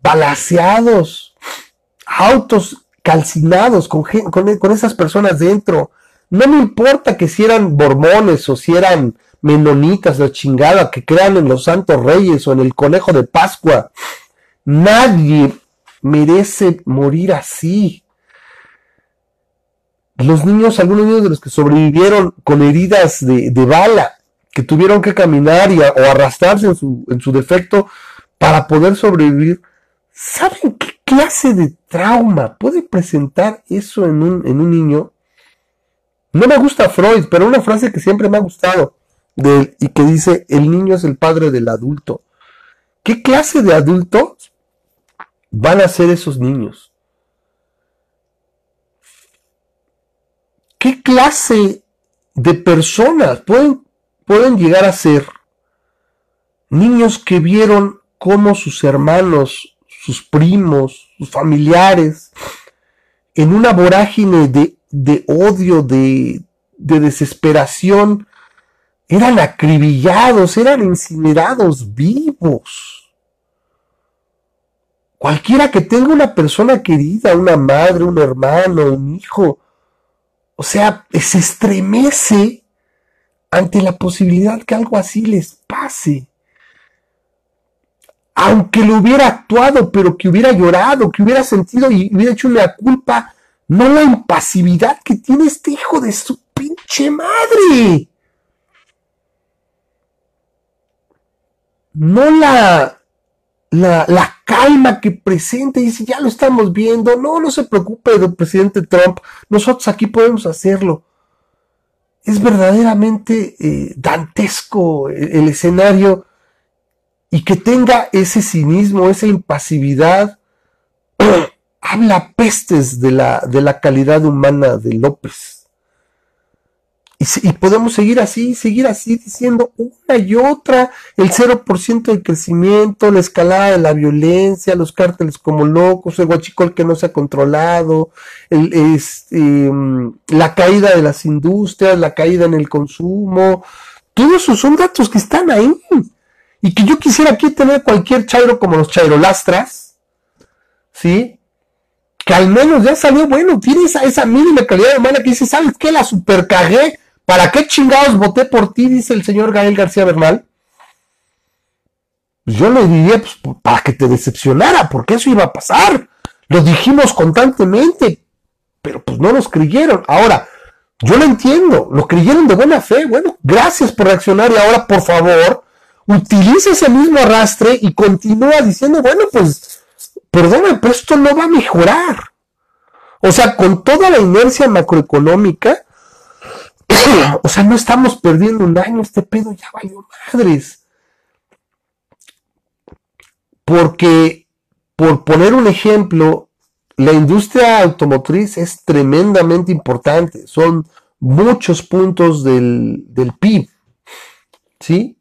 Speaker 1: balaseados, autos calcinados con, con, esas personas dentro. No me importa que si eran mormones o si eran menonitas, la chingada, que crean en los santos reyes o en el conejo de Pascua. Nadie merece morir así. Los niños, algunos niños de los que sobrevivieron con heridas de, bala, que tuvieron que caminar y o arrastrarse en su, en su defecto para poder sobrevivir, ¿saben qué clase de trauma puede presentar eso en un, en un niño? No me gusta Freud, pero una frase que siempre me ha gustado de y que dice, el niño es el padre del adulto. ¿Qué clase de adultos van a ser esos niños? ¿Qué clase de personas pueden, pueden llegar a ser niños que vieron cómo sus hermanos, sus primos, sus familiares, en una vorágine de, de odio, de, de desesperación, eran acribillados, eran incinerados vivos? Cualquiera que tenga una persona querida, una madre, un hermano, un hijo, o sea, se estremece ante la posibilidad que algo así les pase. Aunque lo hubiera actuado, pero que hubiera llorado, que hubiera sentido y hubiera hecho una culpa, no la impasividad que tiene este hijo de su pinche madre. No la la, calma que presenta y dice, ya lo estamos viendo, no, no se preocupe presidente Trump, nosotros aquí podemos hacerlo. Es verdaderamente eh, dantesco el, escenario y que tenga ese cinismo, esa impasividad, habla pestes de la, de la calidad humana de López. Y, podemos seguir así, seguir así diciendo una y otra, el 0% de crecimiento, la escalada de la violencia, los cárteles como locos, el guachicol que no se ha controlado, el, em, la caída de las industrias, la caída en el consumo, todos esos son datos que están ahí. Y que yo quisiera aquí tener cualquier chairo como los chairolastras, ¿sí? Que al menos ya salió, bueno, tiene esa, esa mínima calidad humana que dice, ¿sabes qué? La supercagué ¿Para qué chingados voté por ti? Dice el señor Gael García Bernal. Pues yo le diría, pues, para que te decepcionara, porque eso iba a pasar. Lo dijimos constantemente, pero pues no nos creyeron. Ahora, yo lo entiendo, lo creyeron de buena fe. Bueno, gracias por reaccionar y ahora, por favor, utiliza ese mismo arrastre y continúa diciendo, bueno, pues, perdona, pero esto no va a mejorar. O sea, con toda la inercia macroeconómica, o sea, no estamos perdiendo un año, este pedo ya valió madres. Porque, por poner un ejemplo, la industria automotriz es tremendamente importante. Son muchos puntos del, del PIB. ¿Sí?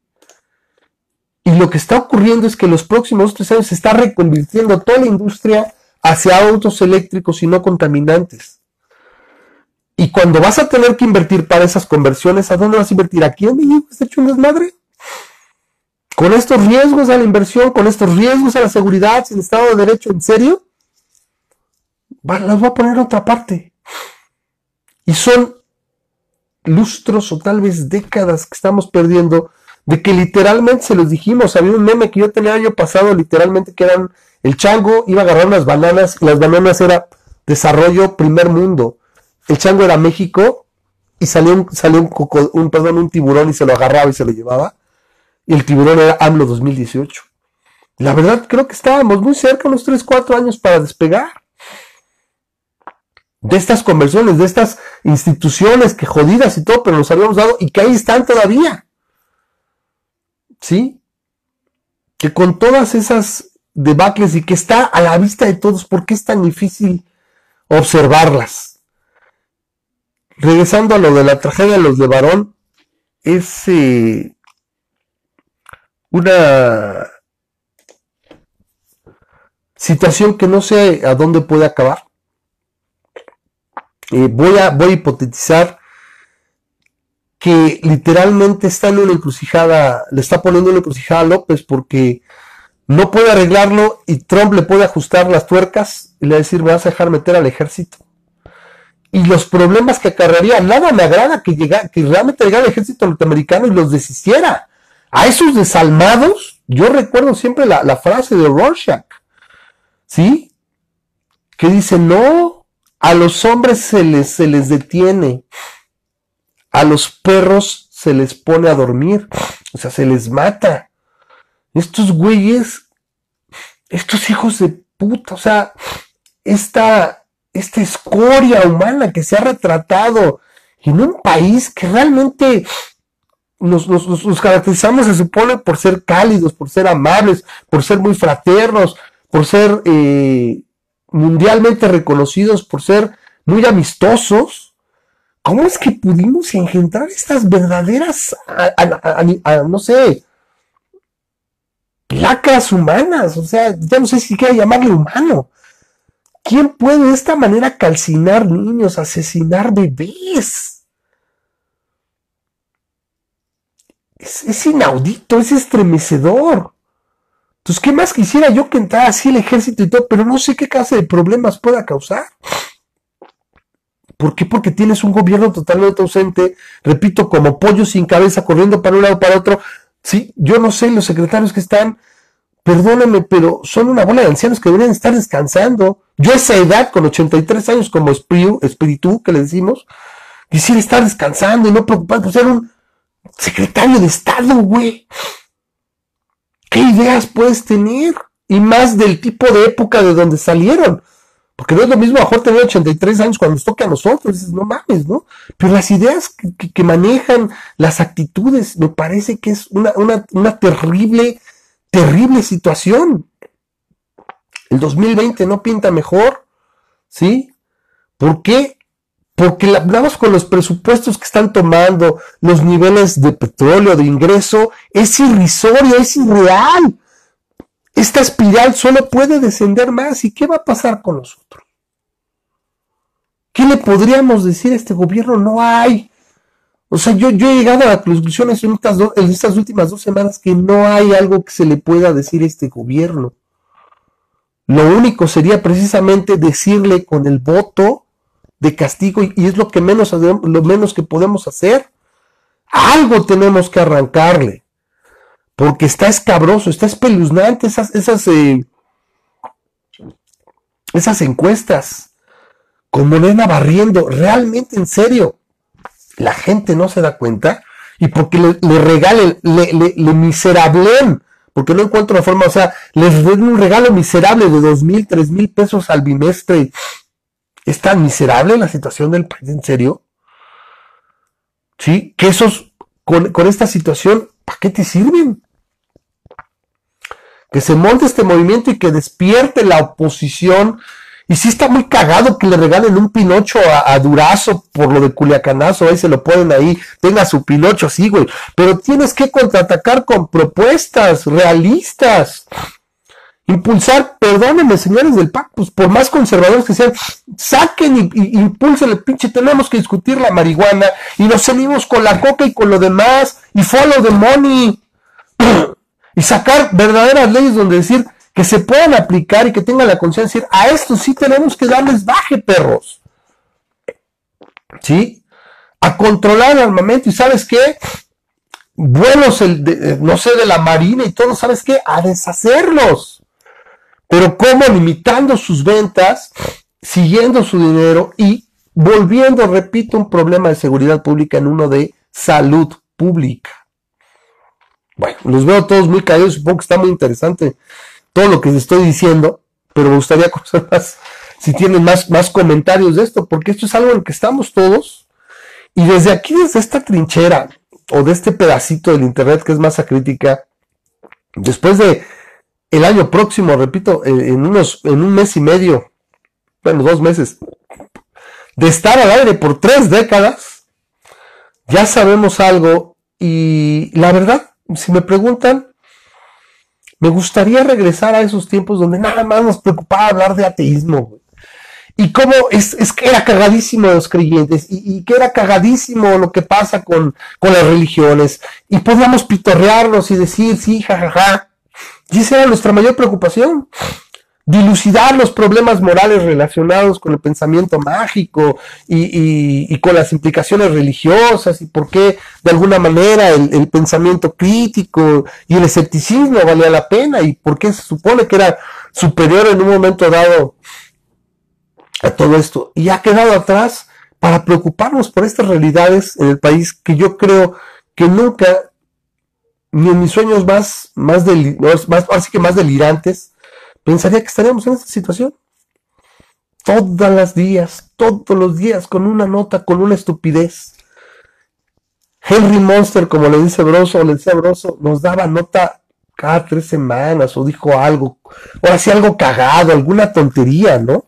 Speaker 1: Y lo que está ocurriendo es que los próximos tres años se está reconvirtiendo toda la industria hacia autos eléctricos y no contaminantes. Y cuando vas a tener que invertir para esas conversiones, ¿a dónde vas a invertir? ¿Aquí en México está hecho un desmadre? Con estos riesgos a la inversión, con estos riesgos a la seguridad, sin Estado de Derecho, ¿en serio? las voy a poner a otra parte. Y son lustros o tal vez décadas que estamos perdiendo de que literalmente se los dijimos. Había un meme que yo tenía año pasado, literalmente, que eran el chango iba a agarrar unas bananas y las bananas era desarrollo primer mundo el chango era México y salió un, salió un, perdón, un tiburón y se lo agarraba y se lo llevaba. Y el tiburón era AMLO 2018. La verdad, creo que estábamos muy cerca, unos 3, 4 años para despegar. De estas conversiones, de estas instituciones que jodidas y todo, pero nos habíamos dado y que ahí están todavía. ¿Sí? Que con todas esas debacles y que está a la vista de todos, ¿por qué es tan difícil observarlas? Regresando a lo de la tragedia de los de varón, es eh, una situación que no sé a dónde puede acabar. Eh, voy, a, voy a hipotetizar que literalmente está en una encrucijada, le está poniendo una encrucijada a López porque no puede arreglarlo y Trump le puede ajustar las tuercas y le va a decir, me vas a dejar meter al ejército. Y los problemas que acarrearía, nada me agrada que, llega, que realmente llegara el ejército norteamericano y los deshiciera. A esos desalmados, yo recuerdo siempre la, la frase de Rorschach, ¿sí? Que dice, no, a los hombres se les, se les detiene, a los perros se les pone a dormir, o sea, se les mata. Estos güeyes, estos hijos de puta, o sea, esta, esta escoria humana que se ha retratado en un país que realmente nos, nos, caracterizamos, se supone, por ser cálidos, por ser amables, por ser muy fraternos, por ser eh, mundialmente reconocidos, por ser muy amistosos, ¿Cómo es que pudimos engendrar estas verdaderas, no sé, placas humanas? O sea, ya no sé si quiero llamarle humano. ¿Quién puede de esta manera calcinar niños, asesinar bebés? Es, inaudito, es estremecedor. Entonces, ¿qué más quisiera yo que entrara así el ejército y todo? Pero no sé qué clase de problemas pueda causar. ¿Por qué? Porque tienes un gobierno totalmente ausente, repito, como pollo sin cabeza, corriendo para un lado para otro. Sí, yo no sé, los secretarios que están, perdóname, pero son una bola de ancianos que deberían estar descansando. Yo a esa edad, con 83 años como espíritu, que le decimos, quisiera estar descansando y no preocupado por ser un secretario de Estado, güey. ¿Qué ideas puedes tener? Y más del tipo de época de donde salieron. Porque no es lo mismo, a mejor tener 83 años cuando nos toque a nosotros, dices, no mames, ¿no? Pero las ideas que, manejan, las actitudes, me parece que es una, terrible, terrible situación. El 2020 no pinta mejor, ¿sí? ¿Por qué? Porque hablamos con los presupuestos que están tomando, los niveles de petróleo, de ingreso, es irrisorio, es irreal. Esta espiral solo puede descender más. ¿Y qué va a pasar con nosotros? ¿Qué le podríamos decir a este gobierno? No hay. O sea, yo, yo he llegado a la conclusión en estas, en estas últimas dos semanas que no hay algo que se le pueda decir a este gobierno. Lo único sería precisamente decirle con el voto de castigo y, es lo que menos, lo menos que podemos hacer. Algo tenemos que arrancarle porque está escabroso, está espeluznante esas, esas, eh, esas encuestas, con Morena barriendo, realmente en serio, la gente no se da cuenta y porque le, regalen, le, le, le miserablen, porque no encuentro una forma, o sea, les den un regalo miserable de dos mil, tres mil pesos al bimestre. ¿Es tan miserable la situación del país, en serio? ¿Sí? Que esos, con, con esta situación, ¿para qué te sirven? Que se monte este movimiento y que despierte la oposición. Y sí está muy cagado que le regalen un Pinocho a, Durazo por lo de Culiacanazo, ahí se lo ponen ahí, tenga su Pinocho, sí, güey. Pero tienes que contraatacar con propuestas realistas. Impulsar, perdónenme, señores del PAC, pues por más conservadores que sean, saquen y, impulsen el pinche, tenemos que discutir la marihuana y nos salimos con la coca y con lo demás y follow the money. y sacar verdaderas leyes donde decir que se puedan aplicar y que tengan la conciencia de decir, a esto sí tenemos que darles baje, perros. ¿Sí? A controlar el armamento y sabes qué? Vuelos, el de, no sé, de la marina y todo, ¿sabes qué? A deshacerlos. Pero ¿cómo? Limitando sus ventas, siguiendo su dinero y volviendo, repito, un problema de seguridad pública en uno de salud pública. Bueno, los veo todos muy caídos, supongo que está muy interesante todo lo que les estoy diciendo, pero me gustaría conocer más, si tienen más, más comentarios de esto, porque esto es algo en lo que estamos todos, y desde aquí, desde esta trinchera, o de este pedacito del internet que es masa crítica, después de el año próximo, repito, en unos, en un mes y medio, bueno, dos meses, de estar al aire por tres décadas, ya sabemos algo y la verdad, si me preguntan, me gustaría regresar a esos tiempos donde nada más nos preocupaba hablar de ateísmo. Y cómo es, es, que era cagadísimo los creyentes y, que era cagadísimo lo que pasa con, con las religiones. Y podíamos pitorrearlos y decir, sí, jajaja. Ja, ja. Y esa era nuestra mayor preocupación dilucidar los problemas morales relacionados con el pensamiento mágico y, con las implicaciones religiosas y por qué de alguna manera el, pensamiento crítico y el escepticismo valía la pena y por qué se supone que era superior en un momento dado a todo esto. Y ha quedado atrás para preocuparnos por estas realidades en el país que yo creo que nunca, ni en mis sueños más, más, más, así que más delirantes, pensaría que estaríamos en esta situación. Todas las días, todos los días, con una nota, con una estupidez. Henry Monster, como le dice Broso, le decía Broso, nos daba nota cada tres semanas o dijo algo, o hacía algo cagado, alguna tontería, ¿no?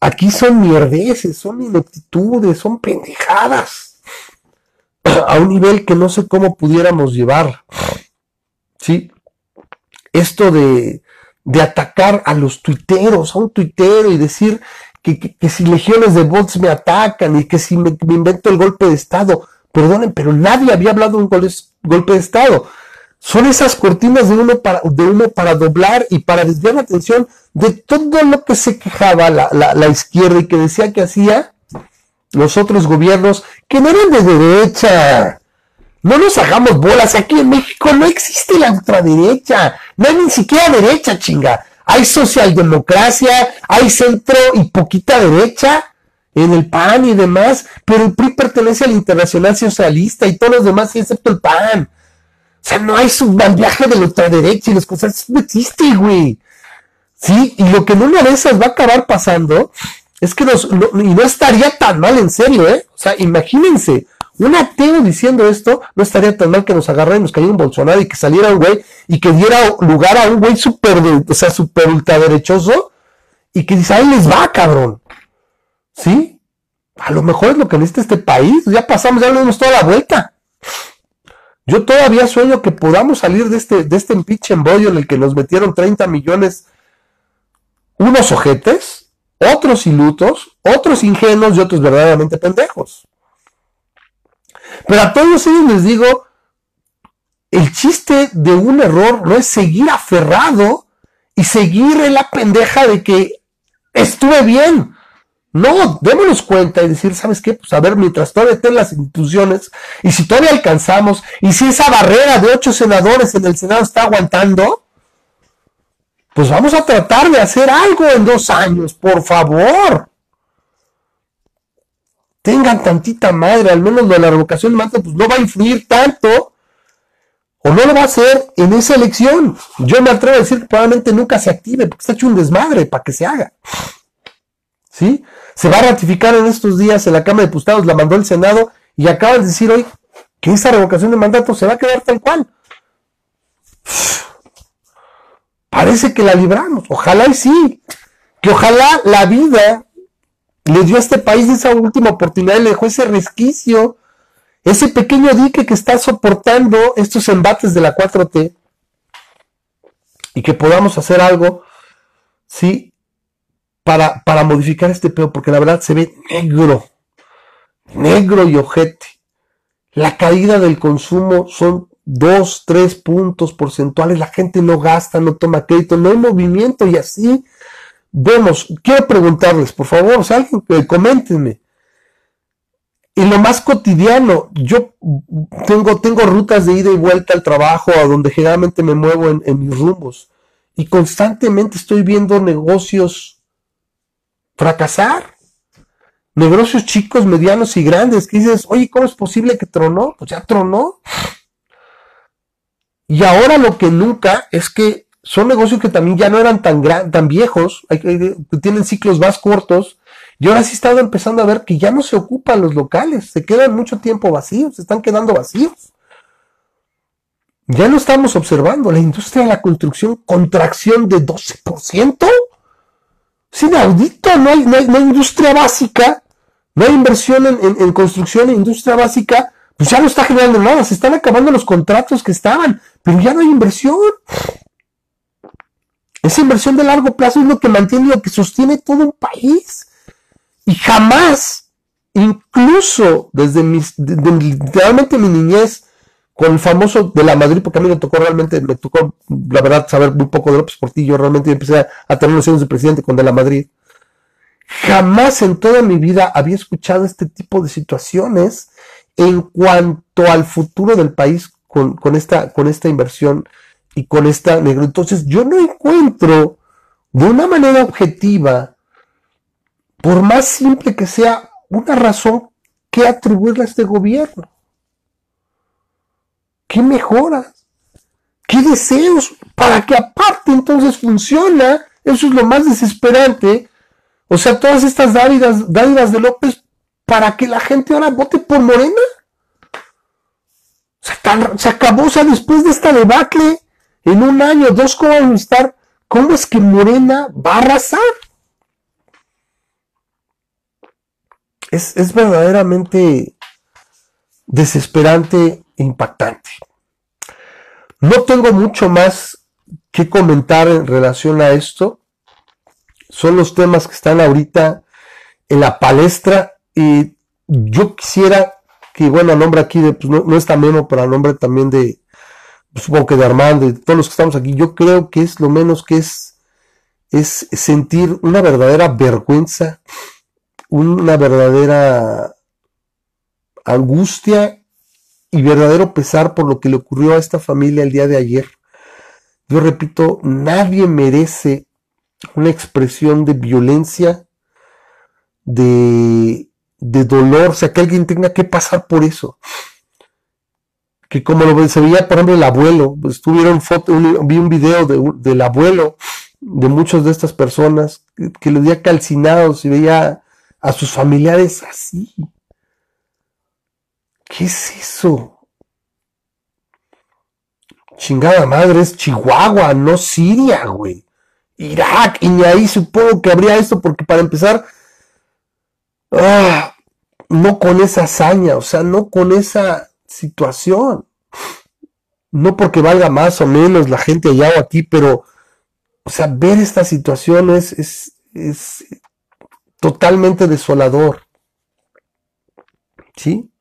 Speaker 1: Aquí son mierdeces, son ineptitudes, son pendejadas. A un nivel que no sé cómo pudiéramos llevar. ¿Sí? Esto de, de atacar a los tuiteros, a un tuitero y decir que, si legiones de bots me atacan y que si me, invento el golpe de Estado. Perdonen, pero nadie había hablado de un golpe de Estado. Son esas cortinas de humo, para, de para doblar y para desviar la atención de todo lo que se quejaba la, la izquierda y que decía que hacía los otros gobiernos que no eran de derecha, no nos hagamos bolas. Aquí en México no existe la ultraderecha. No hay ni siquiera derecha, chinga. Hay socialdemocracia, hay centro y poquita derecha en el PAN y demás, pero el PRI pertenece al Internacional Socialista y todos los demás, excepto el PAN. O sea, no hay subbandaje de la ultraderecha y las cosas, no existe, güey. Sí, y lo que en una de esas va a acabar pasando es que nos, y no estaría tan mal en serio, ¿eh? O sea, imagínense, un ateo diciendo esto, no estaría tan mal que nos agarrara y nos cayera un Bolsonaro y que saliera un güey y que diera lugar a un güey súper, o sea, ultraderechoso y que dice, ahí les va, cabrón. ¿Sí? A lo mejor es lo que necesita este país. Ya pasamos, ya le dimos toda la vuelta. Yo todavía sueño que podamos salir de este, de este pinche embollo en el que nos metieron 30 millones, unos ojetes, otros ilutos, otros ingenuos y otros verdaderamente pendejos. Pero a todos ellos les digo, el chiste de un error no es seguir aferrado y seguir en la pendeja de que estuve bien. No, démonos cuenta y decir, ¿sabes qué? Pues a ver, mientras todavía estén las instituciones, y si todavía alcanzamos, y si esa barrera de ocho senadores en el Senado está aguantando, pues vamos a tratar de hacer algo en dos años, por favor tengan tantita madre, al menos de la revocación de mandato, pues no va a influir tanto, o no lo va a hacer en esa elección. Yo me atrevo a decir que probablemente nunca se active, porque está hecho un desmadre para que se haga. ¿Sí? Se va a ratificar en estos días en la Cámara de Diputados, la mandó el Senado, y acaban de decir hoy que esa revocación de mandato se va a quedar tal cual. Parece que la libramos, ojalá y sí, que ojalá la vida le dio a este país esa última oportunidad y le dejó ese resquicio, ese pequeño dique que está soportando estos embates de la 4T y que podamos hacer algo, sí, para, para modificar este peo, porque la verdad se ve negro, negro y ojete. La caída del consumo son dos, tres puntos porcentuales, la gente no gasta, no toma crédito, no hay movimiento y así vemos, quiero preguntarles, por favor, o coméntenme. En lo más cotidiano, yo tengo, tengo rutas de ida y vuelta al trabajo, a donde generalmente me muevo en, en mis rumbos, y constantemente estoy viendo negocios fracasar. Negocios chicos, medianos y grandes, que dices, oye, ¿cómo es posible que tronó? Pues ya tronó. Y ahora lo que nunca es que son negocios que también ya no eran tan, tan viejos, que tienen ciclos más cortos, y ahora sí estado empezando a ver que ya no se ocupan los locales, se quedan mucho tiempo vacíos, se están quedando vacíos. Ya no estamos observando la industria de la construcción, contracción de 12%. Es inaudito, no hay, no hay, no hay industria básica No hay inversión en, construcción e industria básica, pues ya no está generando nada, se están acabando los contratos que estaban, pero ya no hay inversión. Esa inversión de largo plazo es lo que mantiene, lo que sostiene todo un país. Y jamás, incluso desde mis, literalmente mi niñez, con el famoso de la Madrid, porque a mí me tocó realmente, me tocó, la verdad, saber muy poco de López Portillo, realmente empecé a, tener nociones de presidente con de la Madrid. Jamás en toda mi vida había escuchado este tipo de situaciones en cuanto al futuro del país con, esta, con esta inversión y con esta negro. Entonces yo no encuentro de una manera objetiva, por más simple que sea, una razón que atribuirle a este gobierno. ¿Qué mejoras? ¿Qué deseos? Para que aparte entonces funciona. Eso es lo más desesperante. O sea, todas estas dádivas, dádivas de López para que la gente ahora vote por Morena. Se, acabó, o sea, después de esta debacle, en un año, dos, ¿cómo van a estar? ¿Cómo es que Morena va a arrasar? Es, verdaderamente desesperante e impactante. No tengo mucho más que comentar en relación a esto. Son los temas que están ahorita en la palestra y yo quisiera que, bueno, a nombre aquí de, pues no, no está Memo, pero a nombre también de, supongo que de Armando y de todos los que estamos aquí, yo creo que es lo menos que es, es sentir una verdadera vergüenza, una verdadera angustia y verdadero pesar por lo que le ocurrió a esta familia el día de ayer. Yo repito, nadie merece una expresión de violencia, de, de dolor, o sea, que alguien tenga que pasar por eso que como lo se veía, por ejemplo, el abuelo, pues tuvieron foto, vi un video del abuelo de muchas de estas personas que, los veía calcinados y veía a sus familiares así. ¿Qué es eso? Chingada madre, es Chihuahua, no Siria, güey. Irak, y ahí supongo que habría esto, porque para empezar, ah, no con esa hazaña, o sea, no con esa situación. No porque valga más o menos la gente allá o aquí, pero, o sea, ver esta situación es, es, totalmente desolador. ¿Sí?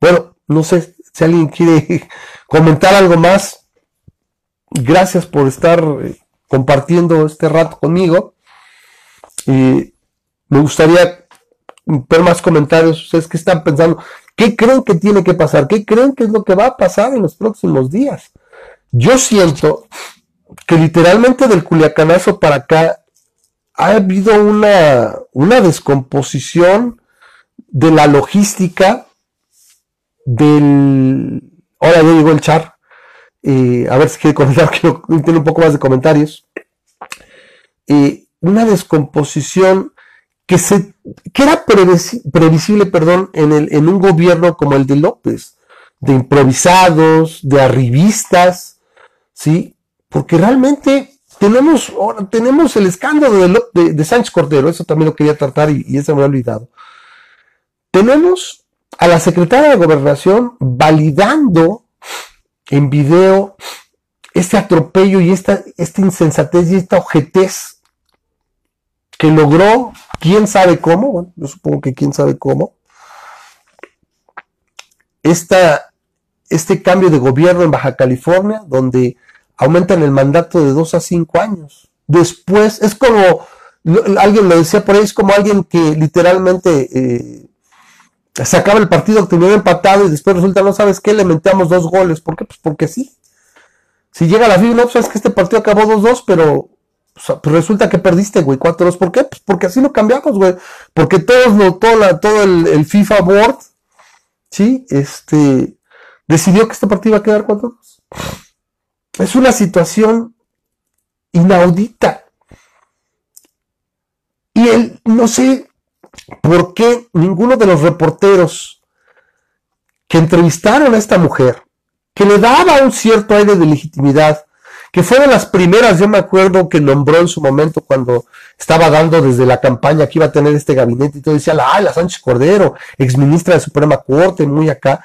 Speaker 1: Bueno, no sé si alguien quiere comentar algo más. Gracias por estar eh, compartiendo este rato conmigo. Y me gustaría ver más comentarios. ¿Ustedes qué están pensando? ¿Qué creen que tiene que pasar? ¿Qué creen que es lo que va a pasar en los próximos días? Yo siento que literalmente del Culiacanazo para acá ha habido una, una descomposición de la logística del... Ahora ya llegó el char. Eh, a ver si quiere contar, que tiene un poco más de comentarios. Eh, una descomposición que, se, que era previsible perdón, en, el, en un gobierno como el de López, de improvisados, de arribistas, ¿sí? Porque realmente tenemos, tenemos el escándalo de, de, Sánchez Cordero, eso también lo quería tratar y, y eso me ha olvidado. Tenemos a la secretaria de Gobernación validando en video este atropello y esta, esta insensatez y esta ojetez que logró, quién sabe cómo, bueno, yo supongo que quién sabe cómo, esta, este cambio de gobierno en Baja California, donde aumentan el mandato de dos a cinco años. Después, es como, alguien lo decía por ahí, es como alguien que literalmente eh, se acaba el partido, terminó empatado y después resulta, no sabes qué, le metemos dos goles. ¿Por qué? Pues porque sí. Si llega la FIFA, no, pues es que este partido acabó 2-2, pero pues resulta que perdiste, güey, 4-2. ¿Por qué? Pues porque así lo cambiamos, güey. Porque todos lo, todo, todo el, FIFA Board, ¿sí? Este, decidió que este partido iba a quedar 4-2. Es una situación inaudita. Y él, no sé por qué ninguno de los reporteros que entrevistaron a esta mujer, que le daba un cierto aire de legitimidad, que fue de las primeras, yo me acuerdo que nombró en su momento cuando estaba dando desde la campaña que iba a tener este gabinete y todo, decía, ay, la Sánchez Cordero, exministra de Suprema Corte, muy acá,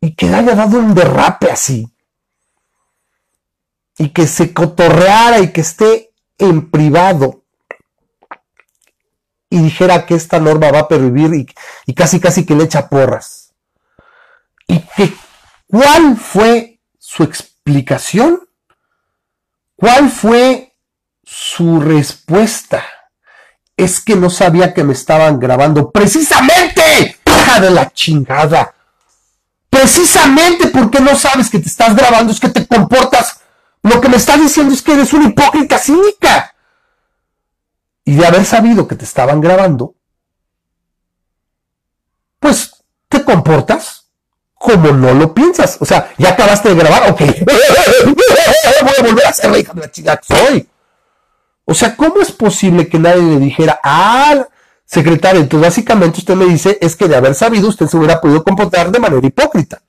Speaker 1: y que haya dado un derrape así, y que se cotorreara y que esté en privado y dijera que esta norma va a pervivir y, y casi casi que le echa porras. Y que cuál fue su explicación ¿Cuál fue su respuesta? Es que no sabía que me estaban grabando. Precisamente, hija de la chingada. Precisamente porque no sabes que te estás grabando es que te comportas. Lo que me estás diciendo es que eres una hipócrita cínica. Y de haber sabido que te estaban grabando, pues te comportas como no lo piensas. O sea, ya acabaste de grabar, ok. Voy a volver a ser la hija de la chica que soy. O sea, ¿cómo es posible que nadie le dijera al secretario? Entonces, básicamente usted me dice, es que de haber sabido, usted se hubiera podido comportar de manera hipócrita.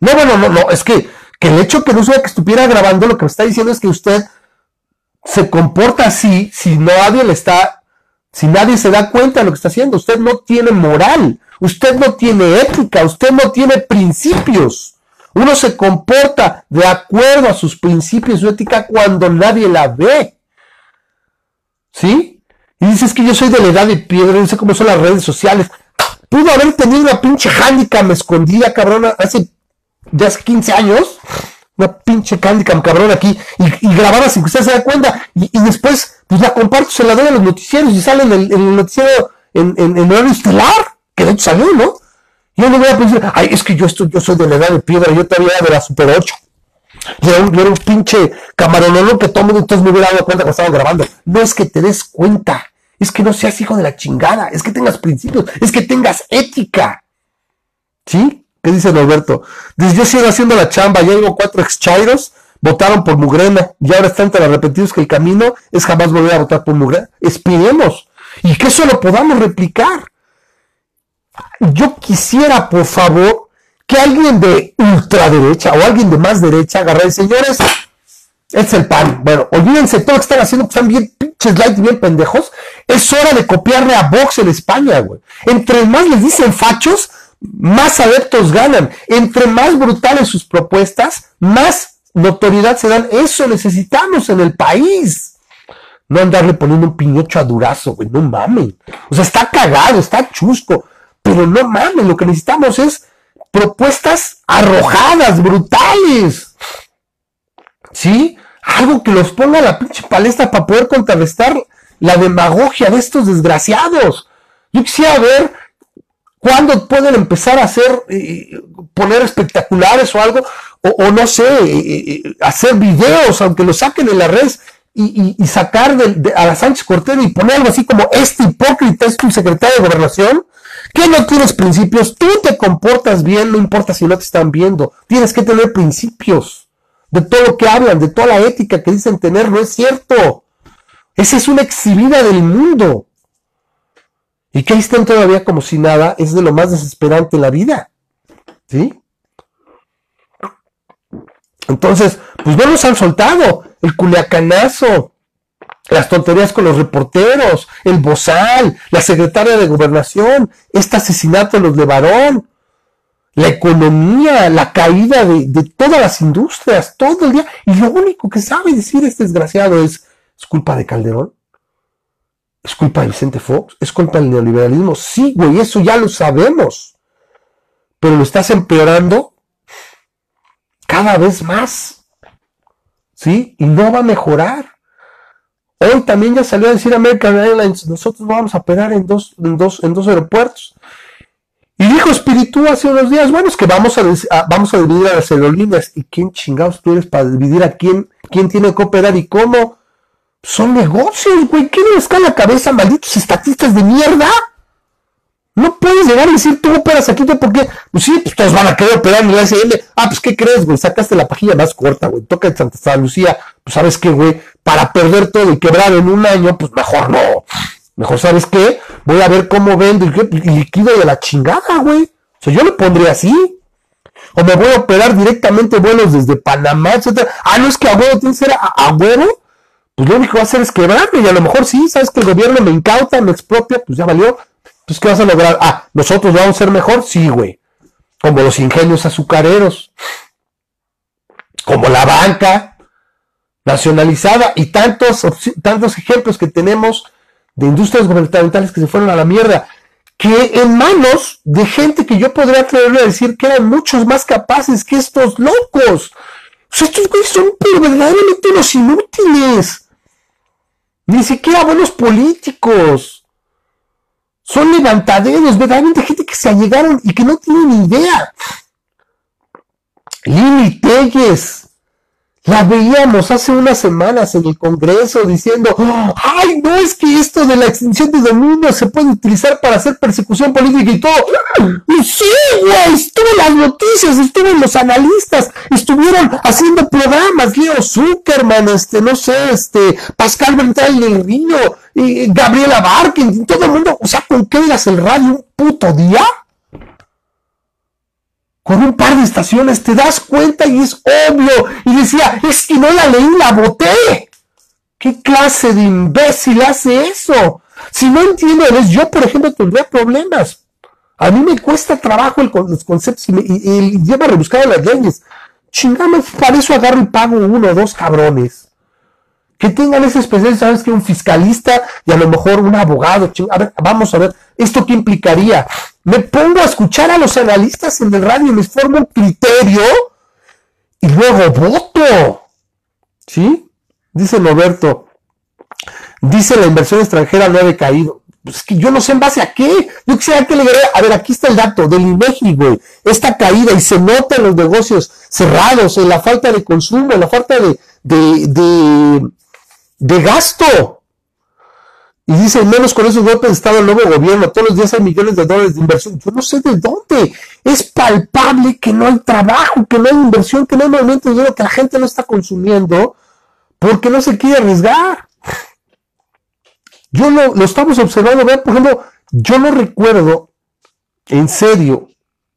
Speaker 1: No, bueno, no, no, es que, que el hecho que no sea que estuviera grabando, lo que me está diciendo es que usted se comporta así si nadie le está, si nadie se da cuenta de lo que está haciendo. Usted no tiene moral. Usted no tiene ética, usted no tiene principios. Uno se comporta de acuerdo a sus principios su ética cuando nadie la ve. ¿Sí? Y dices que yo soy de la edad de piedra, no sé cómo son las redes sociales. Pudo haber tenido una pinche handicap escondida, cabrona, hace, de hace 15 años. Una pinche handicap, cabrón, aquí. Y, y grabada sin que usted se dé cuenta. Y, después, pues la comparto, se la doy a los noticieros y sale en el, noticiero en, en, en horario estelar que salió, ¿no? Yo no voy a pensar, ay, es que yo, estoy, yo soy de la edad de piedra, yo todavía era de la Super 8. Yo, era un pinche camaronolo que todo mundo entonces me hubiera dado cuenta cuando estaba grabando. No es que te des cuenta, es que no seas hijo de la chingada, es que tengas principios, es que tengas ética. ¿Sí? ¿Qué dice Norberto? Yo sigo haciendo la chamba, ya llevo cuatro ex votaron por Mugrena, y ahora están tan arrepentidos que el camino es jamás volver a votar por Mugrena. Esperemos. Y que eso lo podamos replicar yo quisiera, por favor, que alguien de ultraderecha o alguien de más derecha agarre, señores, es el pan. Bueno, olvídense todo lo que están haciendo, que están bien pinches likes, bien pendejos. Es hora de copiarle a Vox en España, güey. Entre más les dicen fachos, más adeptos ganan. Entre más brutales sus propuestas, más notoriedad se dan. Eso necesitamos en el país. No andarle poniendo un piñocho a durazo, güey. No mames. O sea, está cagado, está chusco. Pero no mames, lo que necesitamos es propuestas arrojadas, brutales. ¿Sí? Algo que los ponga a la pinche palestra para poder contrarrestar la demagogia de estos desgraciados. Yo quisiera ver cuándo pueden empezar a hacer, eh, poner espectaculares o algo, o, no sé, eh, eh, hacer videos, aunque lo saquen en la red, y, sacar a la Sánchez Cortero y poner algo así como este hipócrita es tu secretario de gobernación, que no tienes principios, tú te comportas bien, no importa si no te están viendo, tienes que tener principios de todo lo que hablan, de toda la ética que dicen tener, no es cierto. Esa es una exhibida del mundo. Y que ahí estén todavía como si nada, es de lo más desesperante en la vida. ¿Sí? Entonces, pues no nos han soltado. El culiacanazo, las tonterías con los reporteros, el bozal, la secretaria de gobernación, este asesinato de los de varón, la economía, la caída de, todas las industrias, todo el día. Y lo único que sabe decir este desgraciado es, es culpa de Calderón, es culpa de Vicente Fox, es culpa del neoliberalismo. Sí, güey, eso ya lo sabemos. Pero lo estás empeorando cada vez más. ¿Sí? Y no va a mejorar. Hoy también ya salió a decir American Airlines, nosotros vamos a operar en dos, en dos, en dos aeropuertos. Y dijo Espíritu hace unos días, bueno, es que vamos a, vamos a dividir a las aerolíneas. ¿Y quién chingados tú eres para dividir a quién, quién tiene que operar y cómo? Son negocios, güey. ¿Quién les cae la cabeza, malditos estatistas de mierda? No puedes llegar y decir, tú operas aquí, ¿por qué? Pues sí, pues todos van a querer operar en la SL. Ah, pues ¿qué crees, güey? Sacaste la pajilla más corta, güey. Toca en Santa Lucía. Pues sabes qué, güey, para perder todo y quebrar en un año, pues mejor no. Mejor, ¿sabes qué? Voy a ver cómo vendo y, liquido de la chingada, güey. O sea, yo lo pondría así. o me voy a operar directamente vuelos desde Panamá, etcétera. Ah, no es que a huevo tiene que ser a, huevo. Pues lo único que va a hacer es quebrarme y a lo mejor sí, sabes que el gobierno me incauta, me expropia, pues ya valió. Entonces, ¿qué vas a lograr? Ah, nosotros vamos a ser mejor, sí, güey. Como los ingenios azucareros, como la banca nacionalizada y tantos, tantos ejemplos que tenemos de industrias gubernamentales que se fueron a la mierda que en manos de gente que yo podría atreverme a decir que eran muchos más capaces que estos locos. Estos güeyes son verdaderamente unos inútiles. Ni siquiera buenos políticos. Son levantaderos, verdaderamente gente que se allegaron y que no tienen idea. Lili Telles, la veíamos hace unas semanas en el Congreso diciendo, ay, no es que esto de la extinción de dominio se puede utilizar para hacer persecución política y todo. Y sí, güey, estuvo en las noticias, estuvo en los analistas, estuvieron haciendo programas, Leo Zuckerman, este, no sé, este, Pascal Bernal del Río, y Gabriela Barkin, todo el mundo, o sea, ¿con qué digas el radio un puto día? Con un par de estaciones, te das cuenta y es obvio. Y decía, es que no la leí, la boté. ¿Qué clase de imbécil hace eso? Si no entiendo, yo, por ejemplo, tendría problemas. A mí me cuesta trabajo el, los conceptos y, y, lleva rebuscado las leyes. Chingame, para eso agarro y pago uno o dos cabrones. Que tengan ese especial, sabes que un fiscalista y a lo mejor un abogado. a ver, vamos a ver, ¿esto qué implicaría? me pongo a escuchar a los analistas en el radio, les formo un criterio y luego voto. ¿Sí? Dice Roberto, dice la inversión extranjera no ha decaído. Pues es que yo no sé en base a qué. Yo quisiera que le diera, a ver, aquí está el dato del INEGI, güey. Esta caída y se nota en los negocios cerrados, en la falta de consumo, en la falta de, de gasto. Y dice, menos con esos golpes de Estado el nuevo gobierno, todos los días hay millones de dólares de inversión. Yo no sé de dónde. Es palpable que no hay trabajo, que no hay inversión, que no hay movimiento de dinero, que la gente no está consumiendo porque no se quiere arriesgar. Yo lo, lo estamos observando, vean, por ejemplo, yo no recuerdo, en serio,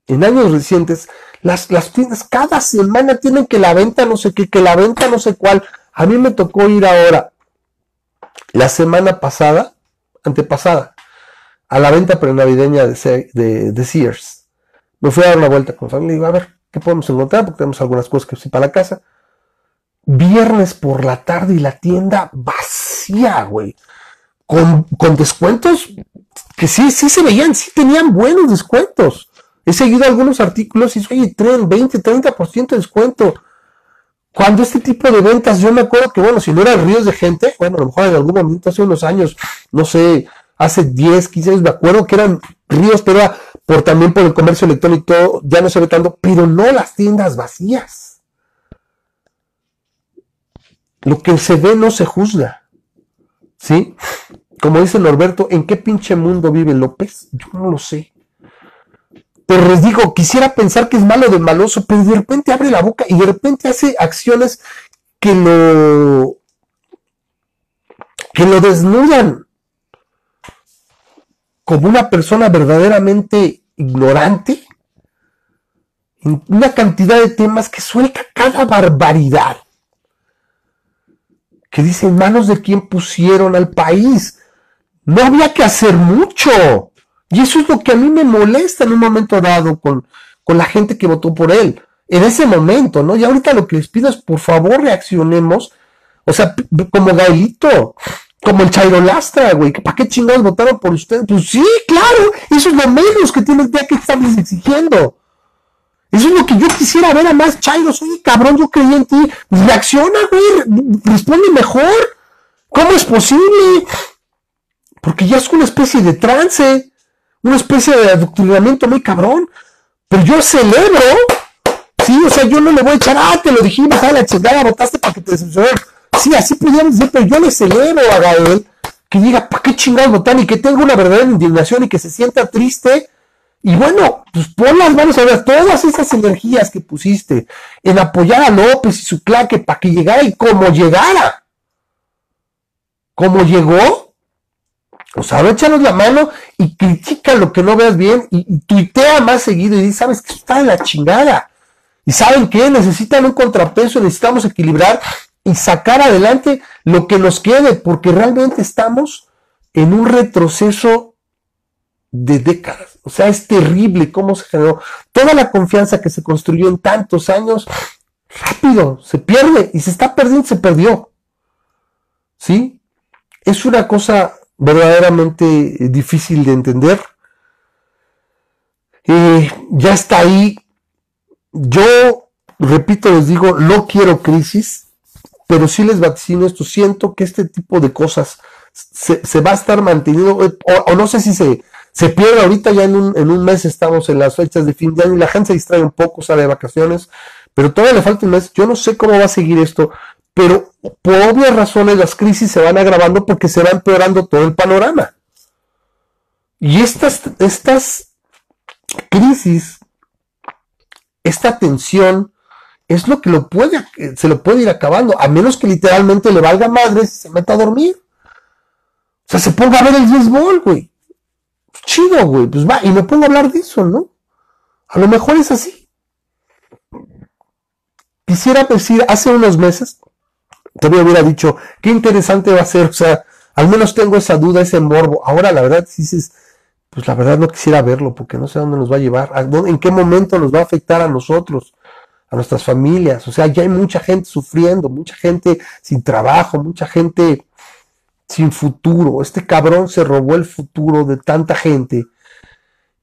Speaker 1: en años recientes, las, las tiendas cada semana tienen que la venta no sé qué, que la venta no sé cuál. A mí me tocó ir ahora la semana pasada, antepasada, a la venta prenavideña de, de, Sears. Me fui a dar una vuelta con familia y a ver, ¿qué podemos encontrar? Porque tenemos algunas cosas que sí para la casa. Viernes por la tarde y la tienda vacía, güey. Con, con descuentos que sí, sí se veían, sí tenían buenos descuentos. He seguido algunos artículos y dice, oye, traen 20, 30% de descuento. Cuando este tipo de ventas, yo me acuerdo que, bueno, si no eran ríos de gente, bueno, a lo mejor en algún momento, hace unos años, no sé, hace 10, 15 años, me acuerdo que eran ríos, pero por también por el comercio electrónico, ya no se ve tanto, pero no las tiendas vacías. Lo que se ve no se juzga. ¿Sí? Como dice Norberto, ¿en qué pinche mundo vive López? Yo no lo sé. Pero les digo, quisiera pensar que es malo de maloso, pero de repente abre la boca y de repente hace acciones que lo que lo desnudan como una persona verdaderamente ignorante en una cantidad de temas que suelta cada barbaridad que dice en manos de quien pusieron al país. No había que hacer mucho. Y eso es lo que a mí me molesta en un momento dado con, con la gente que votó por él. En ese momento, ¿no? Y ahorita lo que les pido es, por favor, reaccionemos. O sea, como Gaelito, como el Chairo Lastra, güey. ¿Para qué chingados votaron por ustedes? Pues sí, claro, eso es lo menos que tienes que estarles exigiendo. Eso es lo que yo quisiera ver a más Chairo. Oye, cabrón, yo creí en ti. Reacciona, güey. Responde mejor. ¿Cómo es posible? Porque ya es una especie de trance una especie de adoctrinamiento muy cabrón. Pero yo celebro, sí, o sea, yo no le voy a echar, ah, te lo dijimos, a la chingada, votaste para que te decepcionara. Sí, así podríamos decir, pero yo le celebro a Gael que diga, ¿para qué chingados votar? Y que tenga una verdadera indignación y que se sienta triste. Y bueno, pues pon las manos a ver todas esas energías que pusiste en apoyar a López y su claque para que llegara y como llegara. Como llegó, o sea, échanos la mano y critica lo que no veas bien y, tuitea más seguido y dice, sabes que está de la chingada. Y saben qué, necesitan un contrapeso, necesitamos equilibrar y sacar adelante lo que nos quede, porque realmente estamos en un retroceso de décadas. O sea, es terrible cómo se generó toda la confianza que se construyó en tantos años. Rápido, se pierde y se está perdiendo, se perdió. ¿Sí? Es una cosa verdaderamente difícil de entender. Eh, ya está ahí. Yo, repito, les digo, no quiero crisis, pero sí les vaticino esto. Siento que este tipo de cosas se, va a estar manteniendo, o, no sé si se, se pierde ahorita, ya en un, en un mes estamos en las fechas de fin de año y la gente se distrae un poco, sale de vacaciones, pero todavía le falta un mes. Yo no sé cómo va a seguir esto, pero por obvias razones las crisis se van agravando porque se va empeorando todo el panorama. Y estas, estas crisis, esta tensión, es lo que lo puede, se lo puede ir acabando, a menos que literalmente le valga madre y se meta a dormir. O sea, se ponga a ver el béisbol, güey. Chido, güey. Pues va, y me pongo a hablar de eso, ¿no? A lo mejor es así. Quisiera decir, hace unos meses, todavía hubiera dicho, qué interesante va a ser, o sea, al menos tengo esa duda, ese morbo. Ahora, la verdad, si dices, pues la verdad no quisiera verlo, porque no sé dónde nos va a llevar, en qué momento nos va a afectar a nosotros, a nuestras familias. O sea, ya hay mucha gente sufriendo, mucha gente sin trabajo, mucha gente sin futuro. Este cabrón se robó el futuro de tanta gente.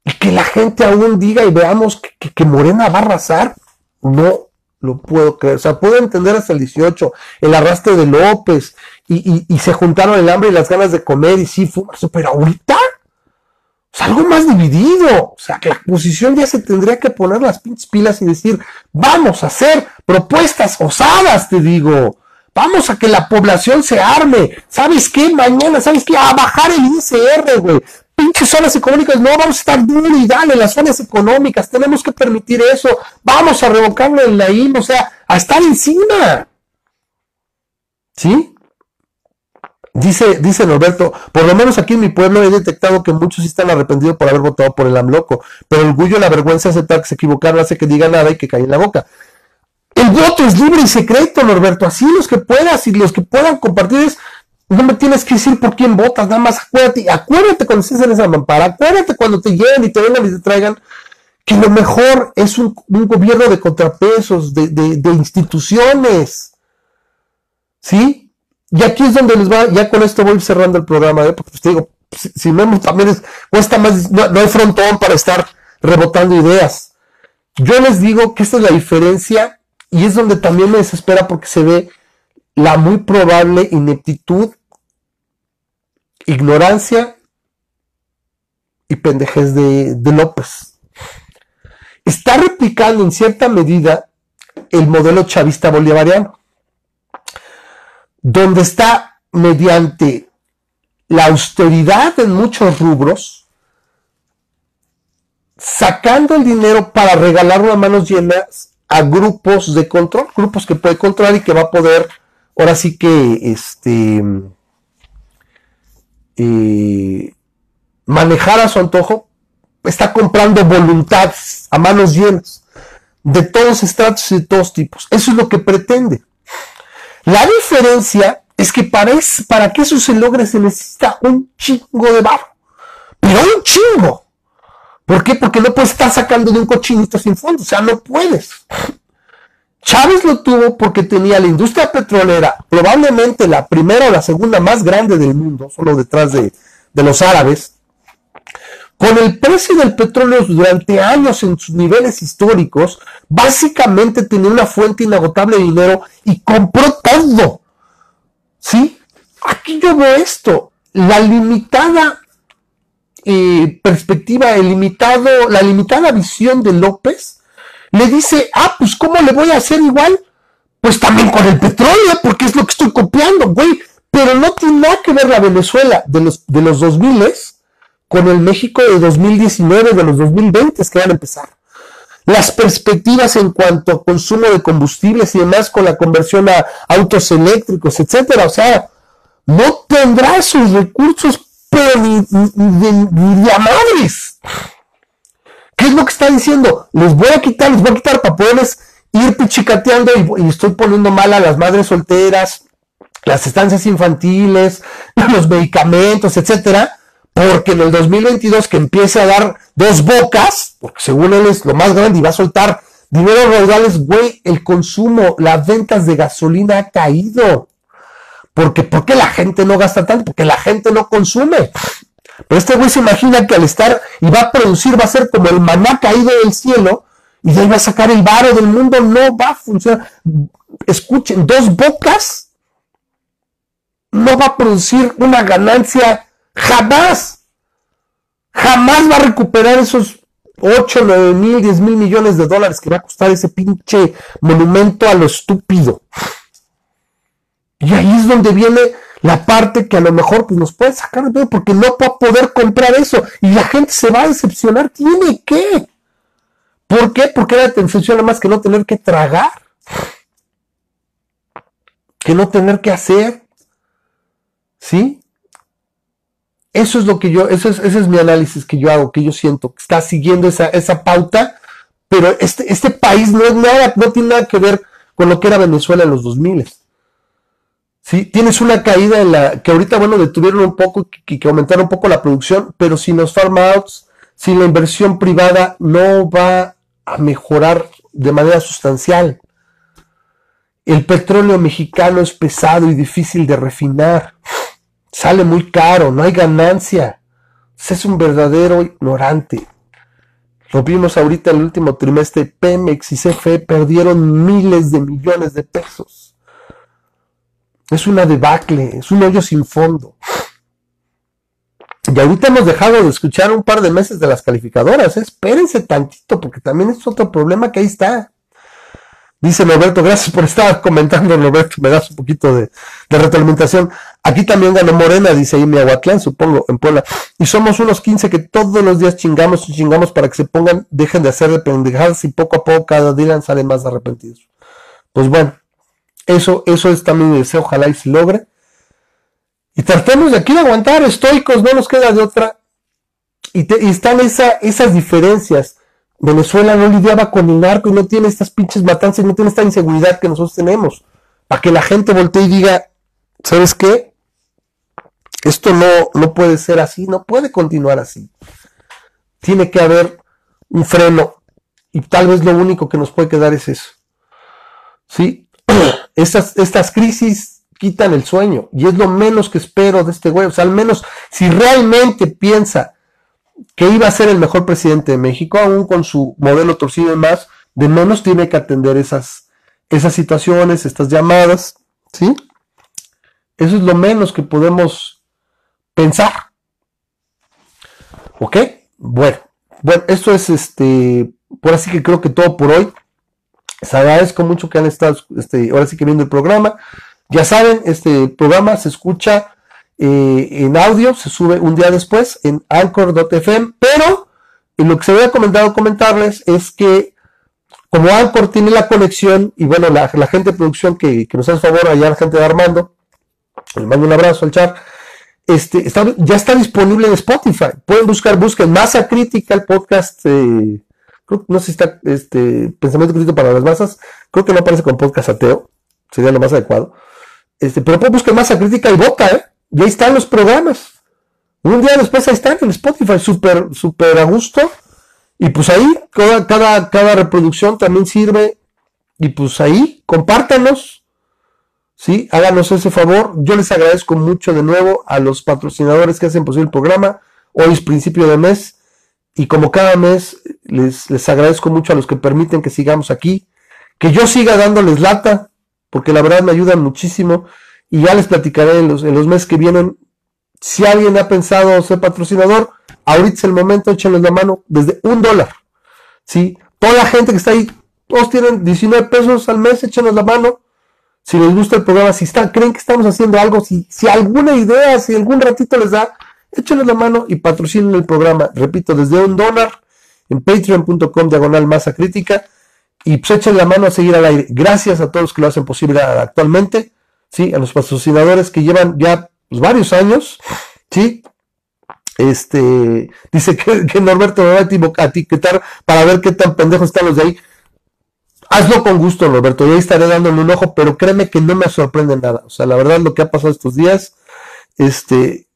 Speaker 1: Y que la gente aún diga y veamos que, Morena va a arrasar, no lo puedo creer. O sea, puedo entender hasta el 18, el arrastre de López, y, se juntaron el hambre y las ganas de comer, y sí, fumarse, pero ahorita, o algo más dividido. O sea, que la oposición ya se tendría que poner las pinches pilas y decir, vamos a hacer propuestas osadas, te digo. Vamos a que la población se arme. ¿Sabes qué? Mañana, ¿sabes qué? A bajar el ICR, güey. Pinches zonas económicas. No, vamos a estar duro y dale las zonas económicas. Tenemos que permitir eso. Vamos a revocarlo en la IN, o sea, a estar encima. ¿Sí? Dice, dice Norberto, por lo menos aquí en mi pueblo he detectado que muchos están arrepentidos por haber votado por el AMLOCO, pero el orgullo la vergüenza aceptar que se equivocaron hace que diga nada y que cae en la boca. El voto es libre y secreto, Norberto. Así los que puedas y los que puedan compartir es, no me tienes que decir por quién votas, nada más acuérdate, acuérdate cuando estés en esa mampara, acuérdate cuando te lleguen y te vengan y te traigan, que lo mejor es un, gobierno de contrapesos, de, instituciones. ¿Sí? Y aquí es donde les va, ya con esto voy cerrando el programa, ¿eh? porque pues, te digo, si, si también es, cuesta más, no, no hay frontón para estar rebotando ideas. Yo les digo que esta es la diferencia y es donde también me desespera porque se ve la muy probable ineptitud, ignorancia y pendejez de, López. Está replicando en cierta medida el modelo chavista bolivariano, donde está mediante la austeridad en muchos rubros, sacando el dinero para regalarlo a manos llenas a grupos de control, grupos que puede controlar y que va a poder, ahora sí que, este, eh, manejar a su antojo, está comprando voluntad a manos llenas, de todos estratos y de todos tipos. Eso es lo que pretende. La diferencia es que para, para que eso se logre se necesita un chingo de barro, pero un chingo. ¿Por qué? Porque no puedes estar sacando de un cochinito sin fondo, o sea, no puedes. Chávez lo tuvo porque tenía la industria petrolera, probablemente la primera o la segunda más grande del mundo, solo detrás de, de los árabes, con el precio del petróleo durante años en sus niveles históricos, básicamente tenía una fuente inagotable de dinero y compró todo. ¿Sí? Aquí yo veo esto. La limitada eh, perspectiva, el limitado, la limitada visión de López, le dice, ah, pues ¿cómo le voy a hacer igual? Pues también con el petróleo, porque es lo que estoy copiando, güey. Pero no tiene nada que ver la Venezuela de los, de los 2000 con el México de 2019, de los 2020 que van a empezar. Las perspectivas en cuanto a consumo de combustibles y demás con la conversión a autos eléctricos, etcétera. O sea, no tendrá esos recursos pero ni, ni, de, madres. ¿Qué es lo que está diciendo? Les voy a quitar, les voy a quitar para poderles ir pichicateando y, estoy poniendo mal a las madres solteras, las estancias infantiles, los medicamentos, etcétera, porque en el 2022 que empiece a dar dos bocas, porque según él es lo más grande y va a soltar dinero raudales, güey, el consumo, las ventas de gasolina ha caído. Porque, ¿Por qué la gente no gasta tanto? Porque la gente no consume. Pero este güey se imagina que al estar y va a producir, va a ser como el maná caído del cielo y de ahí va a sacar el varo del mundo. No va a funcionar. Escuchen, dos bocas no va a producir una ganancia jamás. Jamás va a recuperar esos 8, 9 mil, 10 mil millones de dólares que va a costar ese pinche monumento a lo estúpido. Y ahí es donde viene la parte que a lo mejor pues, nos puede sacar de porque no va a poder comprar eso. Y la gente se va a decepcionar. Tiene que. ¿Por qué? Porque la decepciona más que no tener que tragar. Que no tener que hacer. ¿Sí? Eso es lo que yo, eso es, ese es mi análisis que yo hago, que yo siento, que está siguiendo esa, esa pauta, pero este, este país no es nada, no tiene nada que ver con lo que era Venezuela en los 2000. ¿Sí? Tienes una caída en la, que ahorita, bueno, detuvieron un poco, que, que aumentaron un poco la producción, pero sin los farm outs, sin la inversión privada, no va a mejorar de manera sustancial. El petróleo mexicano es pesado y difícil de refinar. Sale muy caro, no hay ganancia. Es un verdadero ignorante. Lo vimos ahorita en el último trimestre. Pemex y CFE perdieron miles de millones de pesos. Es una debacle, es un hoyo sin fondo. Y ahorita hemos dejado de escuchar un par de meses de las calificadoras. ¿eh? Espérense tantito, porque también es otro problema que ahí está. Dice Roberto, gracias por estar comentando, Roberto, me das un poquito de, retroalimentación. Aquí también ganó Morena, dice ahí Miahuatlán, supongo, en Puebla. Y somos unos 15 que todos los días chingamos y chingamos para que se pongan, dejen de hacer de pendejadas y poco a poco cada día salen más arrepentidos. Pues bueno, eso, eso es también mi deseo, ojalá y se logre. Y tratemos de aquí de aguantar, estoicos, no nos queda de otra. Y, están esa, esas diferencias Venezuela no lidiaba con el narco y no tiene estas pinches matanzas y no tiene esta inseguridad que nosotros tenemos. Para que la gente voltee y diga, ¿sabes qué? Esto no, no puede ser así, no puede continuar así. Tiene que haber un freno. Y tal vez lo único que nos puede quedar es eso. ¿Sí? Estas, estas crisis quitan el sueño. Y es lo menos que espero de este güey. O sea, al menos si realmente piensa que iba a ser el mejor presidente de México, aún con su modelo torcido y más, de menos tiene que atender esas, esas situaciones, estas llamadas, ¿sí? Eso es lo menos que podemos pensar. ¿Ok? Bueno, bueno, esto es este, por así que creo que todo por hoy. Les agradezco mucho que han estado, este, ahora sí que viendo el programa. Ya saben, este programa se escucha eh, en audio, se sube un día después en anchor.fm, pero lo que se había comentado comentarles es que como Anchor tiene la conexión, y bueno, la, gente de producción que, nos hace favor, allá la gente de Armando, le mando un abrazo al chat, este, ya está disponible en Spotify. Pueden buscar, busquen Masa Crítica, el podcast, eh, no sé si está este, Pensamiento Crítico para las Masas, creo que no aparece con podcast ateo, sería lo más adecuado. Este, pero pueden buscar Masa Crítica y Boca, ¿eh? Y ahí están los programas. Un día después ahí están en Spotify, súper, súper a gusto. Y pues ahí, cada, cada, cada reproducción también sirve. Y pues ahí, compártanos. ¿Sí? Háganos ese favor. Yo les agradezco mucho de nuevo a los patrocinadores que hacen posible el programa. Hoy es principio de mes. Y como cada mes, les, les agradezco mucho a los que permiten que sigamos aquí. Que yo siga dándoles lata, porque la verdad me ayudan muchísimo y ya les platicaré en los, en los meses que vienen. Si alguien ha pensado ser patrocinador, ahorita es el momento, échenles la mano desde un dólar. ¿sí? Toda la gente que está ahí, todos tienen 19 pesos al mes, échenos la mano. Si les gusta el programa, si están, creen que estamos haciendo algo, si, si alguna idea, si algún ratito les da, échenles la mano y patrocinen el programa. Repito, desde un dólar en patreon.com diagonal masa crítica y pues echen la mano a seguir al aire. Gracias a todos que lo hacen posible actualmente. ¿sí? A los patrocinadores que llevan ya pues, varios años, ¿sí? Este, dice que, Norberto me va a etiquetar para ver qué tan pendejos están los de ahí. hazlo con gusto, Norberto. Y ahí estaré dándole un ojo, pero créeme que no me sorprende nada. O sea, la verdad, lo que ha pasado estos días, este,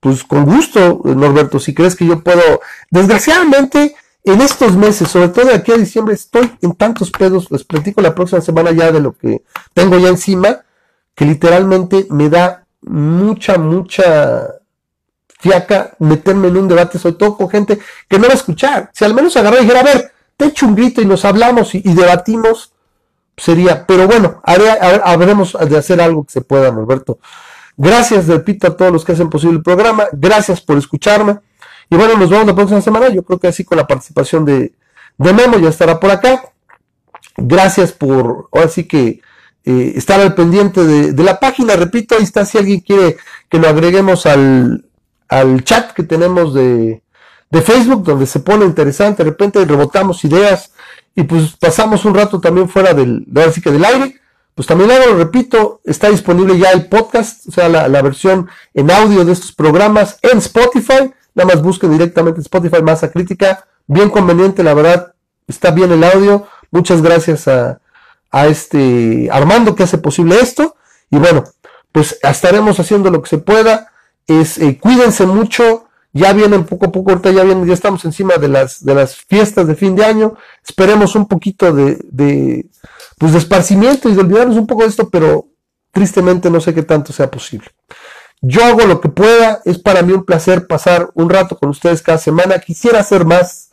Speaker 1: pues con gusto, Norberto, si crees que yo puedo, desgraciadamente, en estos meses, sobre todo de aquí a diciembre, estoy en tantos pedos, les platico la próxima semana ya de lo que tengo ya encima, que literalmente me da mucha, mucha fiaca meterme en un debate, sobre todo con gente que no va a escuchar. Si al menos agarré y dijera, a ver, te echo un grito y nos hablamos y, debatimos, sería, pero bueno, haré, habremos de hacer algo que se pueda, Norberto. Gracias, repito, a todos los que hacen posible el programa. Gracias por escucharme. Y bueno, nos vemos la próxima semana. Yo creo que así con la participación de, de Memo ya estará por acá. Gracias por, ahora sí que eh, estar al pendiente de, la página. Repito, ahí está si alguien quiere que lo agreguemos al, al chat que tenemos de, de Facebook, donde se pone interesante. De repente rebotamos ideas y pues pasamos un rato también fuera del, ahora sí que del aire pues también lo repito, está disponible ya el podcast, o sea, la, versión en audio de estos programas en Spotify. Nada más busquen directamente Spotify Masa Crítica. Bien conveniente, la verdad, está bien el audio. Muchas gracias a, este Armando que hace posible esto. Y bueno, pues estaremos haciendo lo que se pueda. Es, eh, cuídense mucho. Ya vienen poco a poco, ahorita ya vienen, ya estamos encima de las, de las fiestas de fin de año. Esperemos un poquito de pues de esparcimiento y de olvidarnos un poco de esto, pero tristemente no sé qué tanto sea posible. Yo hago lo que pueda, es para mí un placer pasar un rato con ustedes cada semana. Quisiera hacer más,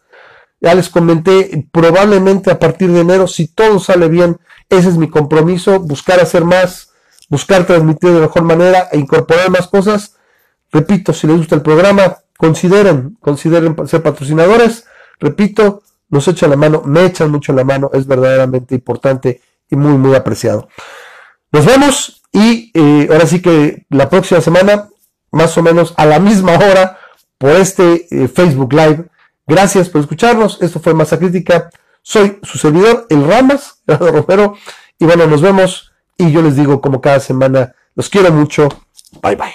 Speaker 1: ya les comenté, probablemente a partir de enero, si todo sale bien, ese es mi compromiso, buscar hacer más, buscar transmitir de mejor manera e incorporar más cosas. Repito, si les gusta el programa, consideren, consideren ser patrocinadores. Repito, nos echan la mano, me echan mucho la mano, es verdaderamente importante y muy, muy apreciado. Nos vemos y eh, ahora sí que la próxima semana, más o menos a la misma hora, por este eh, Facebook Live. Gracias por escucharnos. Esto fue Masa Crítica. Soy su servidor, El Ramas, Gerardo Romero. Y bueno, nos vemos. Y yo les digo, como cada semana, los quiero mucho. Bye bye.